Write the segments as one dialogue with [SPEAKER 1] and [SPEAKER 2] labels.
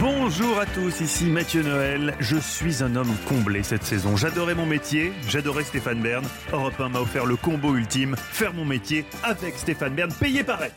[SPEAKER 1] Bonjour à tous, ici Mathieu Noël. Je suis un homme comblé cette saison. J'adorais mon métier, j'adorais Stéphane Bern. Europe 1 m'a offert le combo ultime, faire mon métier avec Stéphane Bern, payé pareil.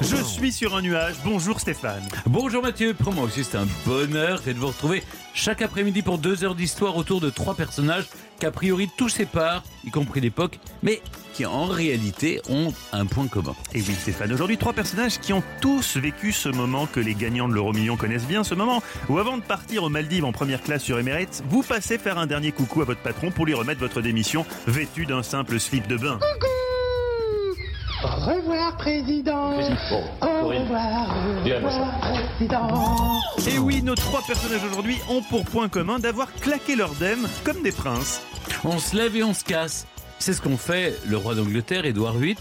[SPEAKER 1] Je suis sur un nuage. Bonjour Stéphane.
[SPEAKER 2] Bonjour Mathieu, pour moi aussi c'est un bonheur de vous retrouver chaque après-midi pour deux heures d'histoire autour de trois personnages qu'a priori tout sépare, y compris l'époque, mais qui en réalité ont un point commun.
[SPEAKER 1] Et oui Stéphane, aujourd'hui trois personnages qui ont tous vécu ce moment que les gagnants de l'euro million connaissent bien, ce moment où avant de partir aux Maldives en première classe sur Emirates, vous passez faire un dernier coucou à votre patron pour lui remettre votre démission vêtu d'un simple slip de bain.
[SPEAKER 3] Au revoir, président. Au revoir, au revoir, président.
[SPEAKER 1] Et oui, nos trois personnages aujourd'hui ont pour point commun d'avoir claqué leur dème comme des princes.
[SPEAKER 2] On se lève et on se casse. C'est ce qu'ont fait le roi d'Angleterre, Édouard VIII,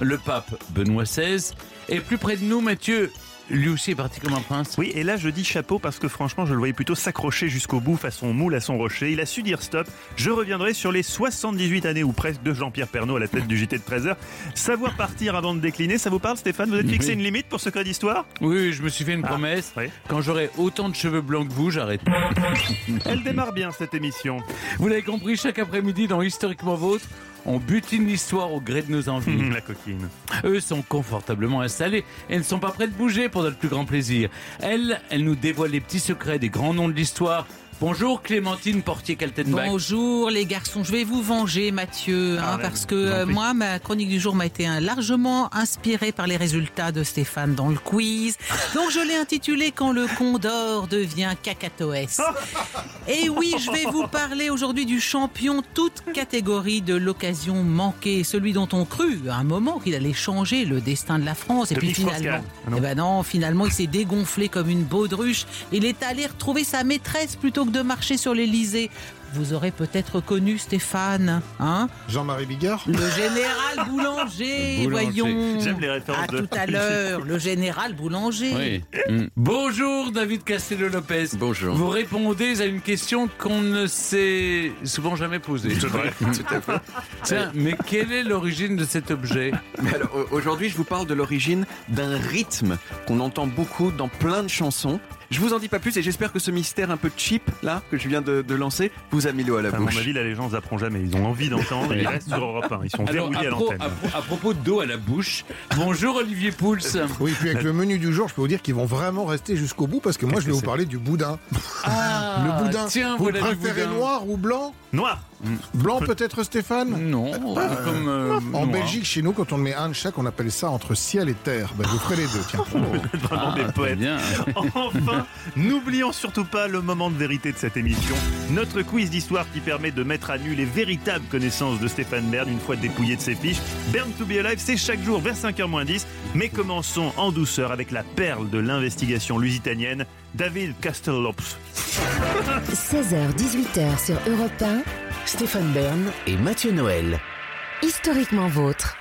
[SPEAKER 2] le pape Benoît XVI, et plus près de nous, Mathieu, lui aussi est parti comme un prince.
[SPEAKER 1] Oui, et là je dis chapeau parce que franchement je le voyais plutôt s'accrocher jusqu'au bout façon moule à son rocher. Il a su dire stop. Je reviendrai sur les 78 années ou presque de Jean-Pierre Pernaud à la tête du JT de 13h. Savoir partir avant de décliner, ça vous parle Stéphane? Vous êtes fixé
[SPEAKER 2] Oui.
[SPEAKER 1] une limite pour ce cas d'histoire?
[SPEAKER 2] Oui, je me suis fait une
[SPEAKER 1] Ah,
[SPEAKER 2] promesse.
[SPEAKER 1] oui.
[SPEAKER 2] Quand j'aurai autant de cheveux blancs que vous, j'arrête.
[SPEAKER 1] Elle démarre bien cette émission.
[SPEAKER 2] Vous l'avez compris, chaque après-midi dans Historiquement Vôtre, on butine l'histoire au gré de nos envies.
[SPEAKER 1] La coquine.
[SPEAKER 2] Eux sont confortablement installés et ne sont pas prêts de bouger pour notre plus grand plaisir. Elle, elle nous dévoile les petits secrets des grands noms de l'histoire. Bonjour Clémentine Portier-Kaltenbach.
[SPEAKER 4] Bonjour les garçons, je vais vous venger Mathieu, hein,
[SPEAKER 1] Ah,
[SPEAKER 4] parce que euh, moi ma chronique du jour m'a été hein, largement inspirée par les résultats de Stéphane dans le quiz. Donc je l'ai intitulé Quand le condor devient cacatoès. Et oui, je vais vous parler aujourd'hui du champion toute catégorie de l'occasion manquée, celui dont on crut à un moment qu'il allait changer le destin de la France et puis finalement.
[SPEAKER 1] Ah non.
[SPEAKER 4] eh ben non, finalement, il s'est dégonflé comme une baudruche. Il est allé retrouver sa maîtresse plutôt de marcher sur l'Elysée. Vous aurez peut-être connu Stéphane, hein
[SPEAKER 5] Jean-Marie Bigard
[SPEAKER 4] Le général Boulanger,
[SPEAKER 2] Boulanger.
[SPEAKER 4] voyons.
[SPEAKER 1] J'aime les références
[SPEAKER 4] À
[SPEAKER 1] de-
[SPEAKER 4] tout à l'heure, le général Boulanger.
[SPEAKER 2] Oui. Mm. Bonjour David Castello-Lopez.
[SPEAKER 6] Bonjour.
[SPEAKER 2] Vous répondez à une question qu'on ne s'est souvent jamais posée.
[SPEAKER 1] C'est vrai.
[SPEAKER 6] Tout à fait.
[SPEAKER 2] Tiens, mais quelle est l'origine de cet objet
[SPEAKER 6] Mais alors, au- aujourd'hui, je vous parle de l'origine d'un rythme qu'on entend beaucoup dans plein de chansons. Je vous en dis pas plus et j'espère que ce mystère un peu cheap, là, que je viens de, de lancer, vous a mis l'eau à la
[SPEAKER 1] À mon
[SPEAKER 6] bouche.
[SPEAKER 1] avis, là, les gens ne zapperont jamais. Ils ont envie d'entendre. Ils restent sur Europe 1. Ils sont
[SPEAKER 2] Alors,
[SPEAKER 1] verrouillés à
[SPEAKER 2] à,
[SPEAKER 1] l'antenne.
[SPEAKER 2] à pro- à propos d'eau à la bouche, bonjour Olivier Pouls.
[SPEAKER 5] Oui, puis avec le menu du jour, je peux vous dire qu'ils vont vraiment rester jusqu'au bout parce que moi, je vais vous parler du boudin.
[SPEAKER 2] Ah,
[SPEAKER 5] le boudin.
[SPEAKER 2] Tiens,
[SPEAKER 5] vous
[SPEAKER 2] voilà du
[SPEAKER 5] préférez
[SPEAKER 2] boudin.
[SPEAKER 5] noir ou blanc?
[SPEAKER 1] Noir
[SPEAKER 5] Blanc peut-être Stéphane
[SPEAKER 2] Non, comme euh,
[SPEAKER 5] En
[SPEAKER 2] noir.
[SPEAKER 5] Belgique, chez nous, quand on met un de chaque, on appelle ça entre ciel et terre. Ben, je vous ferai les deux, tiens.
[SPEAKER 1] Vraiment
[SPEAKER 2] Ah,
[SPEAKER 1] des
[SPEAKER 2] très
[SPEAKER 1] poètes.
[SPEAKER 2] bien.
[SPEAKER 1] Enfin, n'oublions surtout pas le moment de vérité de cette émission. Notre quiz d'histoire qui permet de mettre à nu les véritables connaissances de Stéphane Bern une fois dépouillé de ses fiches. Bern to be alive, c'est chaque jour vers 5h 10. Mais commençons en douceur avec la perle de l'investigation lusitanienne, David Castellops.
[SPEAKER 7] 16h-18h sur Europe 1,
[SPEAKER 8] Stéphane Bern et Mathieu Noël.
[SPEAKER 7] historiquement vôtre.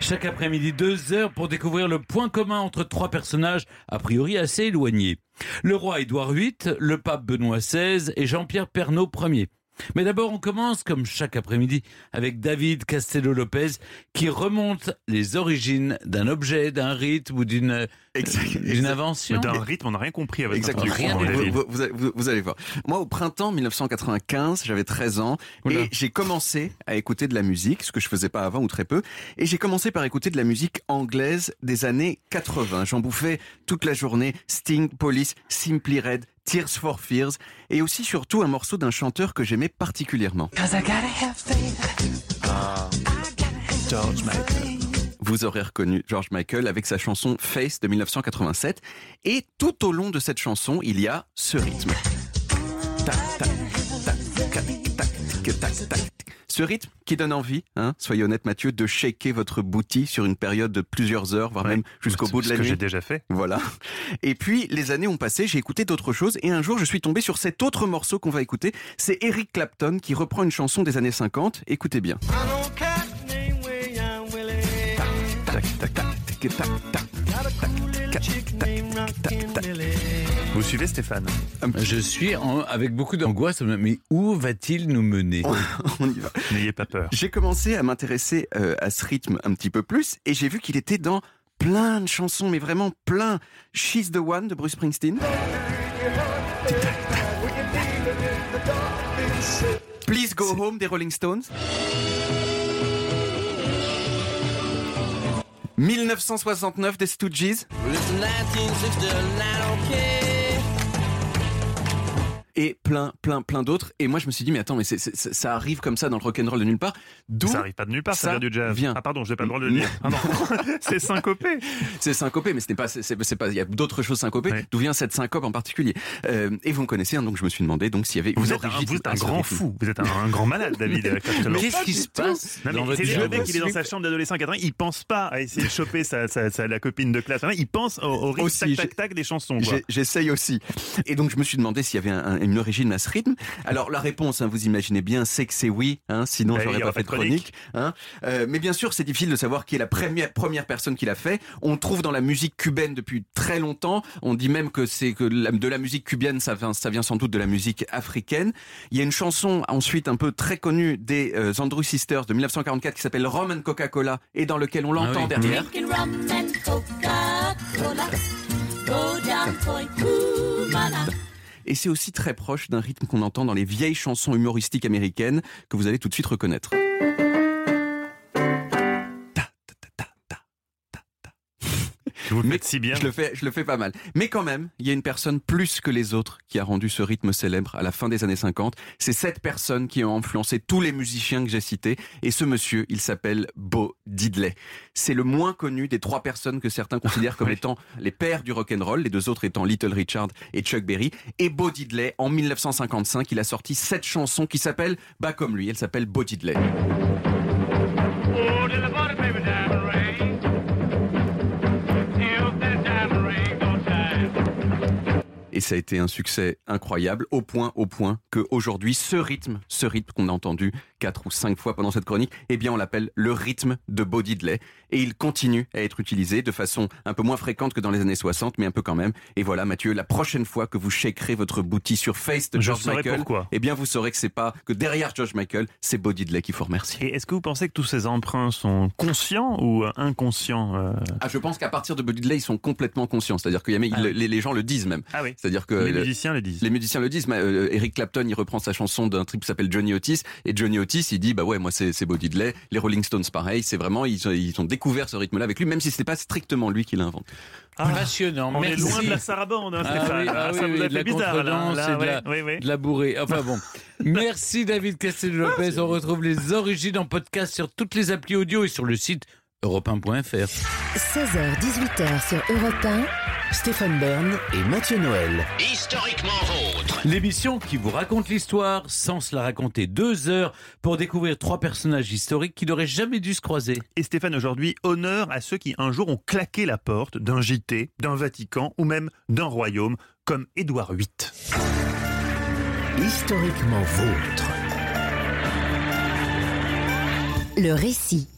[SPEAKER 2] Chaque après-midi, deux heures pour découvrir le point commun entre trois personnages a priori assez éloignés. Le roi Édouard VIII, le pape Benoît XVI et Jean-Pierre Pernaud Ier. Mais d'abord, on commence, comme chaque après-midi, avec David Castello-Lopez, qui remonte les origines d'un objet, d'un rythme ou d'une
[SPEAKER 6] Exact- exact-
[SPEAKER 2] invention.
[SPEAKER 1] D'un rythme, on n'a rien compris votre
[SPEAKER 6] Exactement. Vous, vous- vous- vous allez voir. Moi, au printemps 1995, j'avais 13 ans
[SPEAKER 2] Oula.
[SPEAKER 6] et j'ai commencé à écouter de la musique, ce que je faisais pas avant ou très peu. Et j'ai commencé par écouter de la musique anglaise des années 80. J'en bouffais toute la journée. Sting, Police, Simply Red, Tears for Fears et aussi surtout un morceau d'un chanteur que j'aimais particulièrement.
[SPEAKER 1] George Michael.
[SPEAKER 6] Vous aurez reconnu George Michael avec sa chanson Face de 1987. Et tout au long de cette chanson, il y a ce rythme. Tac, tac, tac, tac, tac, tac, tac, tac. Ce rythme qui donne envie, hein, soyez honnête Mathieu, de shaker votre bouti sur une période de plusieurs heures, voire
[SPEAKER 1] Ouais.
[SPEAKER 6] même jusqu'au bout de
[SPEAKER 1] Ce
[SPEAKER 6] la
[SPEAKER 1] que
[SPEAKER 6] nuit.
[SPEAKER 1] j'ai déjà fait.
[SPEAKER 6] Voilà. Et puis, les années ont passé, j'ai écouté d'autres choses, et un jour, je suis tombé sur cet autre morceau qu'on va écouter. C'est Eric Clapton qui reprend une chanson des années 50. Écoutez bien.
[SPEAKER 1] vous suivez Stéphane?
[SPEAKER 2] Je suis avec beaucoup d'angoisse, mais où va-t-il nous mener?
[SPEAKER 6] On y va.
[SPEAKER 1] N'ayez pas peur.
[SPEAKER 6] J'ai commencé à m'intéresser euh, à ce rythme un petit peu plus et j'ai vu qu'il était dans plein de chansons, mais vraiment plein. She's the One de Bruce Springsteen. Please Go Home des Rolling Stones. 1969 des Stooges. Et plein, plein, plein d'autres. Et moi, je me suis dit, mais attends, mais ça arrive comme ça dans le rock'n'roll de nulle part. D'où
[SPEAKER 1] Ça arrive pas de nulle part, ça,
[SPEAKER 6] ça
[SPEAKER 1] vient du jazz.
[SPEAKER 6] vient.
[SPEAKER 1] Ah pardon, j'ai pas le droit de le dire. Ah non, c'est syncopé.
[SPEAKER 6] C'est syncopé, mais ce n'est pas, c'est c'est pas, il y a d'autres choses syncopées. D'où vient cette syncope en particulier? Euh, Et vous me connaissez, hein, donc je me suis demandé donc s'il y avait
[SPEAKER 1] Vous
[SPEAKER 6] une
[SPEAKER 1] êtes un, vous êtes un grand fou. Vous êtes un, un grand malade, David. euh,
[SPEAKER 2] qu'est-ce qui se passe?
[SPEAKER 1] Non, mais c'est le mec, il est dans sa chambre d'adolescent à 80, il pense pas à essayer de choper sa, sa- sa- la copine de classe. Il pense au, au rythme tac tac tac des chansons.
[SPEAKER 6] J'essaye aussi. Et donc je me suis demandé s'il y avait un- une origine à ce rythme. Alors la réponse, hein, vous imaginez bien, c'est que c'est oui. Hein, sinon
[SPEAKER 1] Bah,
[SPEAKER 6] j'aurais pas fait de
[SPEAKER 1] chronique.
[SPEAKER 6] chronique. Hein. Euh, mais bien sûr, c'est difficile de savoir qui est la première première personne qui l'a fait. On le trouve dans la musique cubaine depuis très longtemps. On dit même que c'est que la- de la musique cubaine, ça vient, ça vient sans doute de la musique africaine. Il y a une chanson ensuite un peu très connue des euh, Andrew Sisters de 1944 qui s'appelle Rum and Coca-Cola et dans lequel on l'entend
[SPEAKER 2] oui.
[SPEAKER 6] derrière.
[SPEAKER 9] Drinking
[SPEAKER 6] Et c'est aussi très proche d'un rythme qu'on entend dans les vieilles chansons humoristiques américaines que vous allez tout de suite reconnaître.
[SPEAKER 1] Vous le
[SPEAKER 6] Mais
[SPEAKER 1] faites si bien.
[SPEAKER 6] Je le fais, je le fais pas mal. Mais quand même, il y a une personne plus que les autres qui a rendu ce rythme célèbre à la fin des années 50. C'est cette personne qui a influencé tous les musiciens que j'ai cités. Et ce monsieur, il s'appelle Bo Diddley. C'est le moins connu des trois personnes que certains considèrent comme
[SPEAKER 1] Oui.
[SPEAKER 6] étant les pères du rock'n'roll, les deux autres étant Little Richard et Chuck Berry. Et Bo Diddley, en 1955, il a sorti cette chanson qui s'appelle, bah comme lui, elle s'appelle Bo Diddley. Et ça a été un succès incroyable, au point, au point que aujourd'hui, ce rythme, ce rythme qu'on a entendu quatre ou cinq fois pendant cette chronique, eh bien, on l'appelle le rythme de Bo Diddley. Et il continue à être utilisé de façon un peu moins fréquente que dans les années 60, mais un peu quand même. Et voilà, Mathieu, la prochaine fois que vous shakerez votre boutique sur Face de George Michael,
[SPEAKER 1] pourquoi.
[SPEAKER 6] eh bien, vous saurez que c'est pas, que derrière George Michael, c'est Bo Diddley qu'il faut remercier.
[SPEAKER 1] Et est-ce que vous pensez que tous ces emprunts sont conscients ou euh, inconscients euh?
[SPEAKER 6] Ah, je pense qu'à partir de Bo Diddley, ils sont complètement conscients. C'est-à-dire que
[SPEAKER 1] Ah
[SPEAKER 6] les, les gens le disent même.
[SPEAKER 1] Ah oui.
[SPEAKER 6] C'est-à-dire que
[SPEAKER 1] Les
[SPEAKER 6] le-
[SPEAKER 1] musiciens le disent.
[SPEAKER 6] Les musiciens le disent. mais, euh, Eric Clapton, il reprend sa chanson d'un truc qui s'appelle Johnny Otis. Et Johnny Otis, il dit, bah ouais, moi c'est c'est Bo Diddley. Les Rolling Stones, pareil. C'est vraiment, ils, ont- ils ont découvert ce rythme-là avec lui, même si c'était pas strictement lui qui l'a inventé.
[SPEAKER 1] Ah,
[SPEAKER 2] Passionnant,
[SPEAKER 1] on
[SPEAKER 2] merci.
[SPEAKER 1] est loin de la sarabande, hein,
[SPEAKER 2] Ah
[SPEAKER 1] Stéphane.
[SPEAKER 2] oui, ah
[SPEAKER 1] ça
[SPEAKER 2] oui,
[SPEAKER 1] vous
[SPEAKER 2] oui,
[SPEAKER 1] a
[SPEAKER 2] de
[SPEAKER 1] fait
[SPEAKER 2] la
[SPEAKER 1] bizarre, là. Là,
[SPEAKER 2] de la- de la bourrée. Enfin bon. Merci David Castel-Lopez. On retrouve les origines en podcast sur toutes les applis audio et sur le site europe1.fr.
[SPEAKER 7] 16h-18h sur Europe 1.
[SPEAKER 8] Stéphane Bern et Mathieu Noël.
[SPEAKER 10] Historiquement vôtre.
[SPEAKER 2] L'émission qui vous raconte l'histoire sans se la raconter. Deux heures pour découvrir trois personnages historiques qui n'auraient jamais dû se croiser.
[SPEAKER 1] Et Stéphane, aujourd'hui, honneur à ceux qui un jour ont claqué la porte d'un JT, d'un Vatican ou même d'un royaume, comme Édouard VIII.
[SPEAKER 8] Historiquement vôtre.
[SPEAKER 7] Le récit.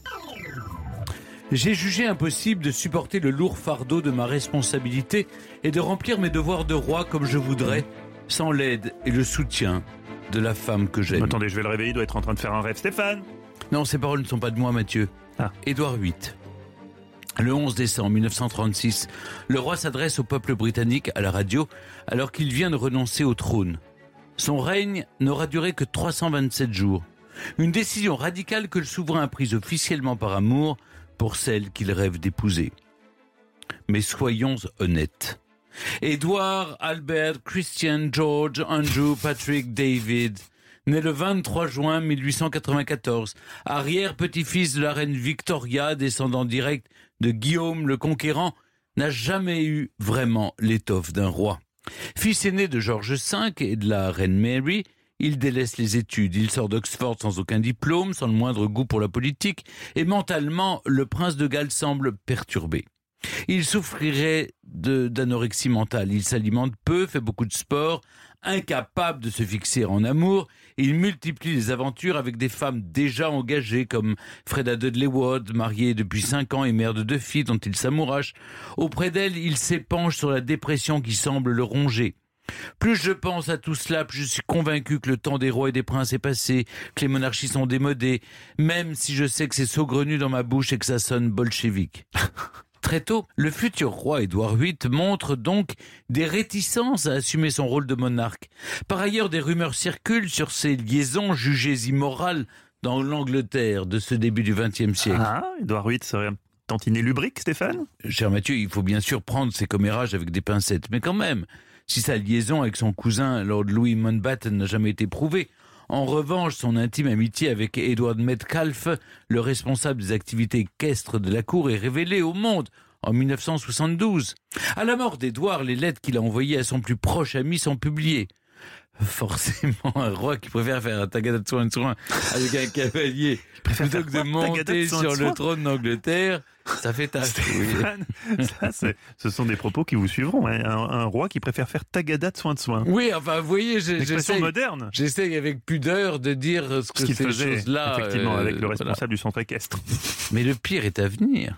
[SPEAKER 2] J'ai jugé impossible de supporter le lourd fardeau de ma responsabilité et de remplir mes devoirs de roi comme je voudrais, sans l'aide et le soutien de la femme que j'aime.
[SPEAKER 1] Attendez, je vais le réveiller, il doit être en train de faire un rêve. Stéphane
[SPEAKER 2] Non, ces paroles ne sont pas de moi, Mathieu.
[SPEAKER 1] Ah.
[SPEAKER 2] Édouard VIII. Le 11 décembre 1936, le roi s'adresse au peuple britannique à la radio alors qu'il vient de renoncer au trône. Son règne n'aura duré que 327 jours. Une décision radicale que le souverain a prise officiellement par amour pour celle qu'il rêve d'épouser. Mais soyons honnêtes. Édouard, Albert, Christian, George, Andrew, Patrick, David, né le 23 juin 1894, arrière-petit-fils de la reine Victoria, descendant direct de Guillaume le Conquérant, n'a jamais eu vraiment l'étoffe d'un roi. Fils aîné de George V et de la reine Mary, il délaisse les études, il sort d'Oxford sans aucun diplôme, sans le moindre goût pour la politique, et mentalement, le prince de Galles semble perturbé. Il souffrirait d'anorexie mentale. Il s'alimente peu, fait beaucoup de sport, incapable de se fixer en amour. Il multiplie les aventures avec des femmes déjà engagées comme Freda Dudley Ward, mariée depuis cinq ans et mère de deux filles dont il s'amourache. Auprès d'elle, il s'épanche sur la dépression qui semble le ronger. Plus je pense à tout cela, plus je suis convaincu que le temps des rois et des princes est passé, que les monarchies sont démodées, même si je sais que c'est saugrenu dans ma bouche et que ça sonne bolchevique. Très tôt, le futur roi Édouard VIII montre donc des réticences à assumer son rôle de monarque. Par ailleurs, des rumeurs circulent sur ses liaisons jugées immorales dans l'Angleterre de ce début du XXe siècle.
[SPEAKER 1] Ah, Édouard VIII serait un tantinet lubrique, Stéphane?
[SPEAKER 2] Cher Mathieu, il faut bien sûr prendre ses commérages avec des pincettes, mais quand même, si sa liaison avec son cousin Lord Louis Mountbatten n'a jamais été prouvée, en revanche, son intime amitié avec Edward Metcalfe, le responsable des activités équestres de la cour, est révélée au monde en 1972. À la mort d'Edward, les lettres qu'il a envoyées à son plus proche ami sont publiées. Forcément, un roi qui préfère faire un tagada de soin de soin avec un cavalier plutôt que de monter sur le trône d'Angleterre, ça fait.
[SPEAKER 1] Stéphane, ça, c'est- ce sont des propos qui vous suivront. hein. Un, un roi qui préfère faire tagada de soin de soin.
[SPEAKER 2] Oui, enfin, vous voyez, j'essaye
[SPEAKER 1] moderne.
[SPEAKER 2] j'essaye avec pudeur de dire ce
[SPEAKER 1] Ce
[SPEAKER 2] que
[SPEAKER 1] qu'il
[SPEAKER 2] ces choses-là...
[SPEAKER 1] effectivement,
[SPEAKER 2] euh,
[SPEAKER 1] avec le
[SPEAKER 2] voilà.
[SPEAKER 1] responsable du centre équestre.
[SPEAKER 2] Mais le pire est à venir.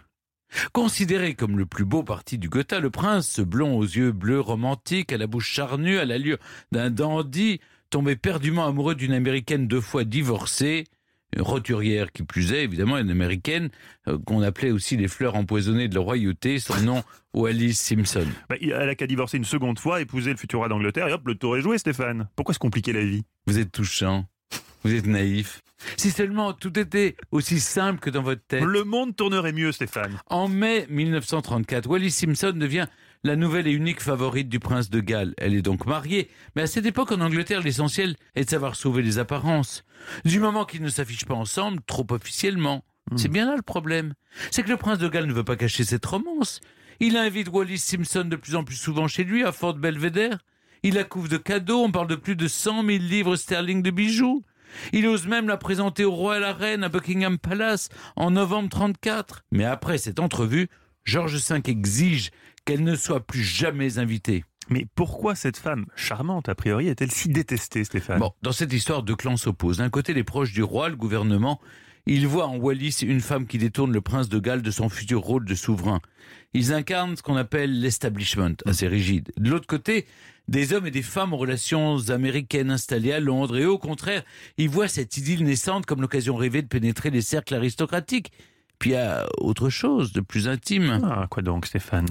[SPEAKER 2] Considéré comme le plus beau parti du Gotha, le prince, ce blond aux yeux bleus romantiques, à la bouche charnue, à l'allure d'un dandy, tombait perdument amoureux d'une américaine deux fois divorcée, roturière qui plus est, évidemment, une américaine, euh, qu'on appelait aussi les fleurs empoisonnées de la royauté, son nom Wallis Simpson.
[SPEAKER 1] Bah, elle a qu'à divorcer une seconde fois, épouser le futur roi d'Angleterre, et hop, le tour est joué, Stéphane. Pourquoi se compliquer la vie?
[SPEAKER 2] Vous êtes touchant, vous êtes naïf. Si seulement tout était aussi simple que dans votre tête.
[SPEAKER 1] Le monde tournerait mieux, Stéphane.
[SPEAKER 2] En mai 1934, Wallis Simpson devient la nouvelle et unique favorite du prince de Galles. Elle est donc mariée, mais à cette époque en Angleterre, l'essentiel est de savoir sauver les apparences. Du moment qu'ils ne s'affichent pas ensemble, trop officiellement. C'est bien là le problème. C'est que le prince de Galles ne veut pas cacher cette romance. Il invite Wallis Simpson de plus en plus souvent chez lui, à Fort Belvedere. Il la couvre de cadeaux, on parle de plus de 100 000 livres sterling de bijoux. Il ose même la présenter au roi et à la reine à Buckingham Palace en novembre 34. Mais après cette entrevue, George V exige qu'elle ne soit plus jamais invitée.
[SPEAKER 1] Mais pourquoi cette femme, charmante a priori, est-elle si détestée, Stéphane?
[SPEAKER 2] Bon, dans cette histoire, deux clans s'opposent. D'un côté, les proches du roi, le gouvernement, ils voient en Wallis une femme qui détourne le prince de Galles de son futur rôle de souverain. Ils incarnent ce qu'on appelle l'establishment, assez rigide. De l'autre côté, des hommes et des femmes aux relations américaines installées à Londres, et au contraire, ils voient cette idylle naissante comme l'occasion rêvée de pénétrer les cercles aristocratiques. Puis il y a autre chose de plus intime.
[SPEAKER 1] Ah, quoi donc, Stéphane?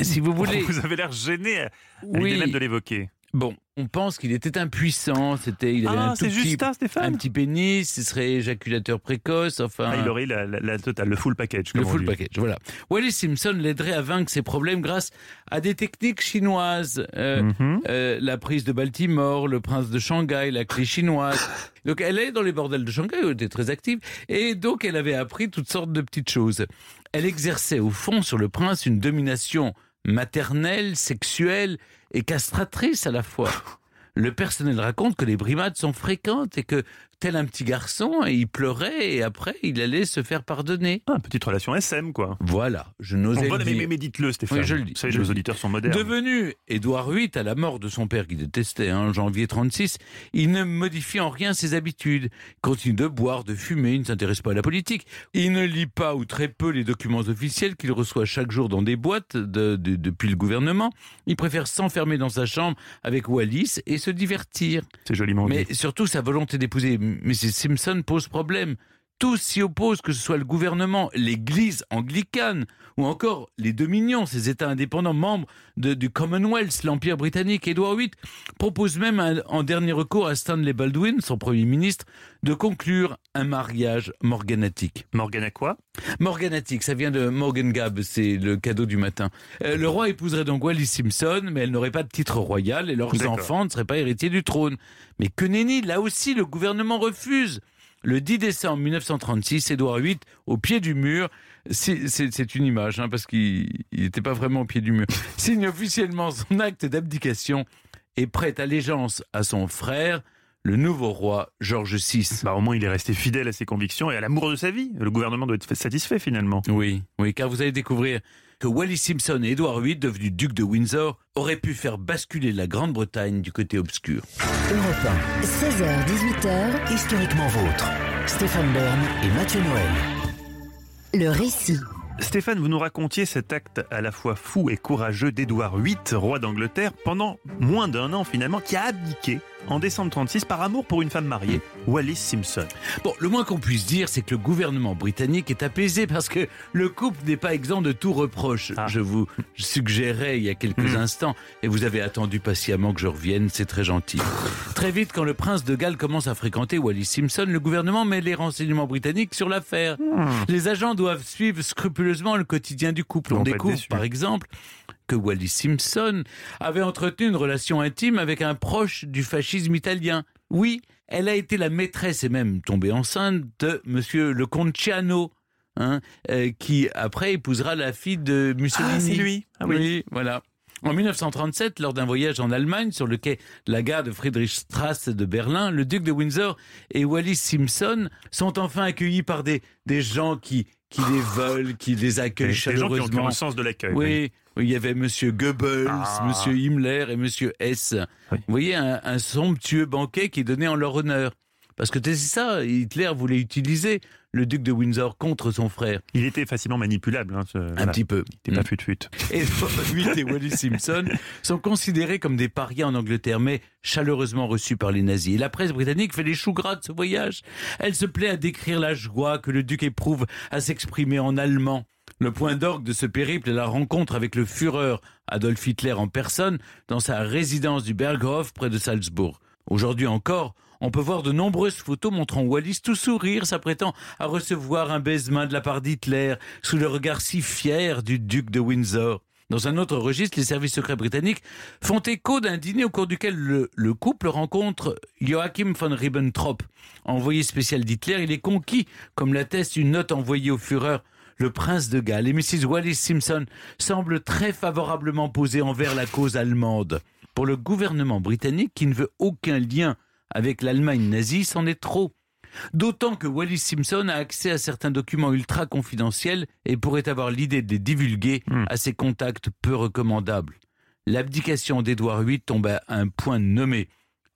[SPEAKER 2] Si vous voulez.
[SPEAKER 1] Vous avez l'air gêné à, l'idée même de l'évoquer.
[SPEAKER 2] Bon, on pense qu'il était impuissant, c'était, il avait
[SPEAKER 1] Ah,
[SPEAKER 2] un tout
[SPEAKER 1] c'est
[SPEAKER 2] petit,
[SPEAKER 1] juste ça,
[SPEAKER 2] un petit pénis, il serait éjaculateur précoce, enfin.
[SPEAKER 1] Ah, Il aurait la, la- la totale, le full package.
[SPEAKER 2] le
[SPEAKER 1] on
[SPEAKER 2] full
[SPEAKER 1] dit.
[SPEAKER 2] package, voilà. Wallis Simpson l'aiderait à vaincre ses problèmes grâce à des techniques chinoises. Euh,
[SPEAKER 1] Mhm.
[SPEAKER 2] euh, la prise de Baltimore, le prince de Shanghai, la clé chinoise. Donc elle est dans les bordels de Shanghai, elle était très active, et donc elle avait appris toutes sortes de petites choses. Elle exerçait au fond sur le prince une domination maternelle, sexuelle et castratrice à la fois. Le personnel raconte que les brimades sont fréquentes et que, tel un petit garçon, il pleurait et après il allait se faire pardonner.
[SPEAKER 1] Ah, petite relation SM, quoi.
[SPEAKER 2] Voilà, je n'osais le
[SPEAKER 1] la- mais, mais dites-le, Stéphane.
[SPEAKER 2] Oui, je le dis,
[SPEAKER 1] Vous savez,
[SPEAKER 2] je
[SPEAKER 1] nos
[SPEAKER 2] le dis.
[SPEAKER 1] auditeurs sont modernes.
[SPEAKER 2] Devenu Édouard VIII à la mort de son père qui détestait en janvier 36, il ne modifie en rien ses habitudes. Il continue de boire, de fumer, il ne s'intéresse pas à la politique. Il ne lit pas ou très peu les documents officiels qu'il reçoit chaque jour dans des boîtes de- de- depuis le gouvernement. Il préfère s'enfermer dans sa chambre avec Wallis et se divertir.
[SPEAKER 1] C'est joliment
[SPEAKER 2] Mais
[SPEAKER 1] dit.
[SPEAKER 2] surtout, sa volonté d'épouser Mrs. Simpson pose problème. Tous s'y opposent, que ce soit le gouvernement, l'Église anglicane ou encore les Dominions, ces États indépendants membres de- du Commonwealth, l'Empire britannique. Édouard VIII propose même un- en dernier recours à Stanley Baldwin, son Premier ministre, de conclure un mariage morganatique.
[SPEAKER 1] Morgane à quoi?
[SPEAKER 2] Morganatique, ça vient de Morgan Gab, c'est le cadeau du matin. Euh, le roi épouserait donc Wallis Simpson, mais elle n'aurait pas de titre royal et leurs enfants ne seraient pas héritiers du trône. Mais que nenni, là aussi, le gouvernement refuse. Le 10 décembre 1936, Édouard VIII, au pied du mur, c'est une image, hein, parce qu'il n'était pas vraiment au pied du mur, signe officiellement son acte d'abdication et prête allégeance à son frère, le nouveau roi George VI.
[SPEAKER 1] Bah, au moins, il est resté fidèle à ses convictions et à l'amour de sa vie. Le gouvernement doit être satisfait, finalement.
[SPEAKER 2] Oui, oui, car vous allez découvrir que Wallis Simpson et Édouard VIII, devenus ducs de Windsor, auraient pu faire basculer la Grande-Bretagne du côté obscur.
[SPEAKER 7] Europe 1, 16h-18h,
[SPEAKER 8] Historiquement vôtre. Stéphane Bern et Mathieu Noël.
[SPEAKER 7] le récit.
[SPEAKER 1] Stéphane, vous nous racontiez cet acte à la fois fou et courageux d'Édouard VIII, roi d'Angleterre, pendant moins d'un an finalement, qui a abdiqué en décembre 36 par amour pour une femme mariée, Wallis Simpson.
[SPEAKER 2] Bon, le moins qu'on puisse dire, c'est que le gouvernement britannique est apaisé parce que le couple n'est pas exempt de tout reproche.
[SPEAKER 1] Ah.
[SPEAKER 2] Je vous suggérais il y a quelques
[SPEAKER 1] Hmm.
[SPEAKER 2] instants, et vous avez attendu patiemment que je revienne, c'est très gentil. très vite, quand le prince de Galles commence à fréquenter Wallis Simpson, le gouvernement met les renseignements britanniques sur l'affaire. Les agents doivent suivre scrupuleusement le quotidien du couple. On découvre, par exemple, que Wallis Simpson avait entretenu une relation intime avec un proche du fascisme italien. Oui, elle a été la maîtresse et même tombée enceinte de Monsieur le comte Ciano, hein, euh, qui après épousera la fille de Mussolini.
[SPEAKER 1] Ah, c'est lui. Ah oui.
[SPEAKER 2] voilà. En 1937, lors d'un voyage en Allemagne sur le quai de la gare de Friedrichstrasse de Berlin, le duc de Windsor et Wallis Simpson sont enfin accueillis par des, des gens qui, qui les veulent, qui les accueillent
[SPEAKER 1] Des, des gens qui ont,
[SPEAKER 2] chaleureusement.
[SPEAKER 1] le sens de l'accueil.
[SPEAKER 2] Oui, oui, il y avait Monsieur Goebbels,
[SPEAKER 1] Ah.
[SPEAKER 2] Monsieur Himmler et Monsieur Hess.
[SPEAKER 1] Oui.
[SPEAKER 2] Vous voyez, un, un somptueux banquet qui est donné en leur honneur. Parce que c'est ça, Hitler voulait utiliser le duc de Windsor contre son frère.
[SPEAKER 1] Il était facilement manipulable. Hein, ce-
[SPEAKER 2] Un
[SPEAKER 1] voilà.
[SPEAKER 2] petit peu.
[SPEAKER 1] Il était pas fut-fut.
[SPEAKER 2] Et Witt et Wallis Simpson sont considérés comme des parias en Angleterre, mais chaleureusement reçus par les nazis. Et la presse britannique fait les choux gras de ce voyage. Elle se plaît à décrire la joie que le duc éprouve à s'exprimer en allemand. Le point d'orgue de ce périple est la rencontre avec le Führer Adolf Hitler en personne dans sa résidence du Berghof près de Salzbourg. Aujourd'hui encore, on peut voir de nombreuses photos montrant Wallis tout sourire, s'apprêtant à recevoir un baisement de la part d'Hitler, sous le regard si fier du duc de Windsor. Dans un autre registre, les services secrets britanniques font écho d'un dîner au cours duquel le, le couple rencontre Joachim von Ribbentrop, envoyé spécial d'Hitler. Il est conquis, comme l'atteste une note envoyée au Führer, le prince de Galles. Et Mrs. Wallis Simpson semble très favorablement posée envers la cause allemande. Pour le gouvernement britannique, qui ne veut aucun lien avec l'Allemagne nazie, c'en est trop. D'autant que Wallis Simpson a accès à certains documents ultra confidentiels et pourrait avoir l'idée de les divulguer
[SPEAKER 1] Hmm.
[SPEAKER 2] à ses contacts peu recommandables. L'abdication d'Édouard VIII tombe à un point nommé.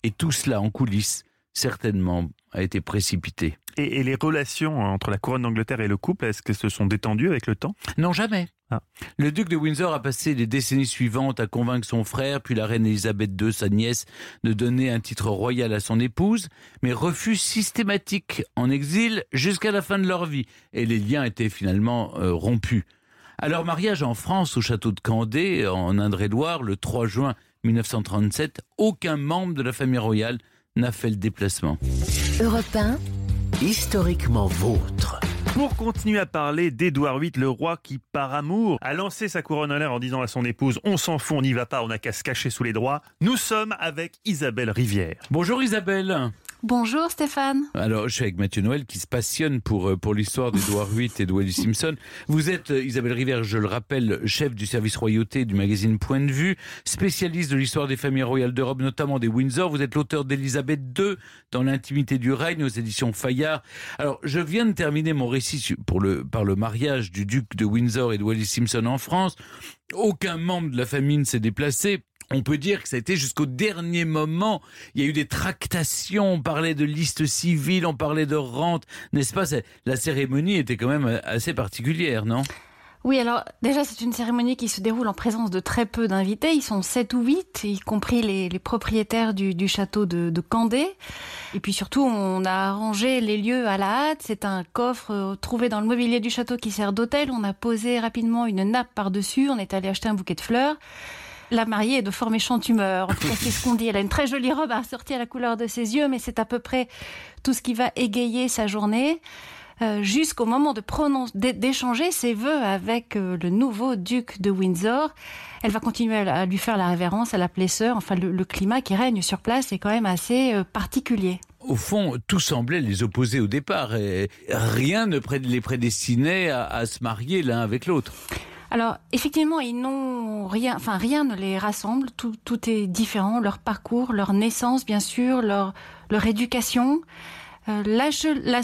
[SPEAKER 2] Et tout cela en coulisses, certainement, a été précipité.
[SPEAKER 1] Et, et les relations entre la couronne d'Angleterre et le couple, est-ce qu'elles se sont détendues avec le temps?
[SPEAKER 2] Non, jamais.
[SPEAKER 1] Ah.
[SPEAKER 2] Le duc de Windsor a passé les décennies suivantes à convaincre son frère, puis la reine Elisabeth II, sa nièce, de donner un titre royal à son épouse, mais refus systématique en exil jusqu'à la fin de leur vie. Et les liens étaient finalement euh, rompus. À leur mariage en France, au château de Candé, en Indre-et-Loire, le 3 juin 1937, aucun membre de la famille royale n'a fait le déplacement.
[SPEAKER 7] Europe 1,
[SPEAKER 8] Historiquement vôtre.
[SPEAKER 1] Pour continuer à parler d'Édouard VIII, le roi qui, par amour, a lancé sa couronne en l'air en disant à son épouse On s'en fout, on n'y va pas, on n'a qu'à se cacher sous les droits. Nous sommes avec Isabelle Rivière.
[SPEAKER 2] Bonjour Isabelle
[SPEAKER 11] Bonjour Stéphane.
[SPEAKER 2] Alors, je suis avec Mathieu Noël qui se passionne pour, euh, pour l'histoire d'Edouard VIII et de Wallis Simpson. Vous êtes, euh, Isabelle Rivière, je le rappelle, chef du service royauté du magazine Point de Vue, spécialiste de l'histoire des familles royales d'Europe, notamment des Windsor. Vous êtes l'auteur d'Élisabeth II dans l'intimité du règne aux éditions Fayard. Alors, je viens de terminer mon récit pour le, par le mariage du duc de Windsor et de Wallis Simpson en France. Aucun membre de la famille ne s'est déplacé. On peut dire que ça a été jusqu'au dernier moment. Il y a eu des tractations, on parlait de liste civile, on parlait de rente, n'est-ce pas? La cérémonie était quand même euh, assez particulière, non?
[SPEAKER 11] Oui, alors déjà c'est une cérémonie qui se déroule en présence de très peu d'invités. Ils sont sept ou huit, y compris les, propriétaires du, château de, de Candé. Et puis surtout, on a arrangé les lieux à la hâte. C'est un coffre euh, trouvé dans le mobilier du château qui sert d'hôtel. On a posé rapidement une nappe par-dessus. On est allé acheter un bouquet de fleurs. La mariée est de fort méchante humeur. En tout cas, c'est ce qu'on dit. Elle a une très jolie robe assortie à la couleur de ses yeux, mais c'est à peu près tout ce qui va égayer sa journée. euh, jusqu'au moment de d'échanger ses vœux avec euh, le nouveau duc de Windsor. Elle va continuer à, à lui faire la révérence, à l'appeler sœur. Enfin, le, le climat qui règne sur place est quand même assez euh, particulier.
[SPEAKER 2] Au fond, tout semblait les opposer au départ. Et rien ne les prédestinait à, à se marier l'un avec l'autre.
[SPEAKER 11] Alors, effectivement, ils n'ont rien, enfin, rien ne les rassemble. Tout, est différent. Leur parcours, leur naissance, bien sûr, leur, éducation. Euh, la,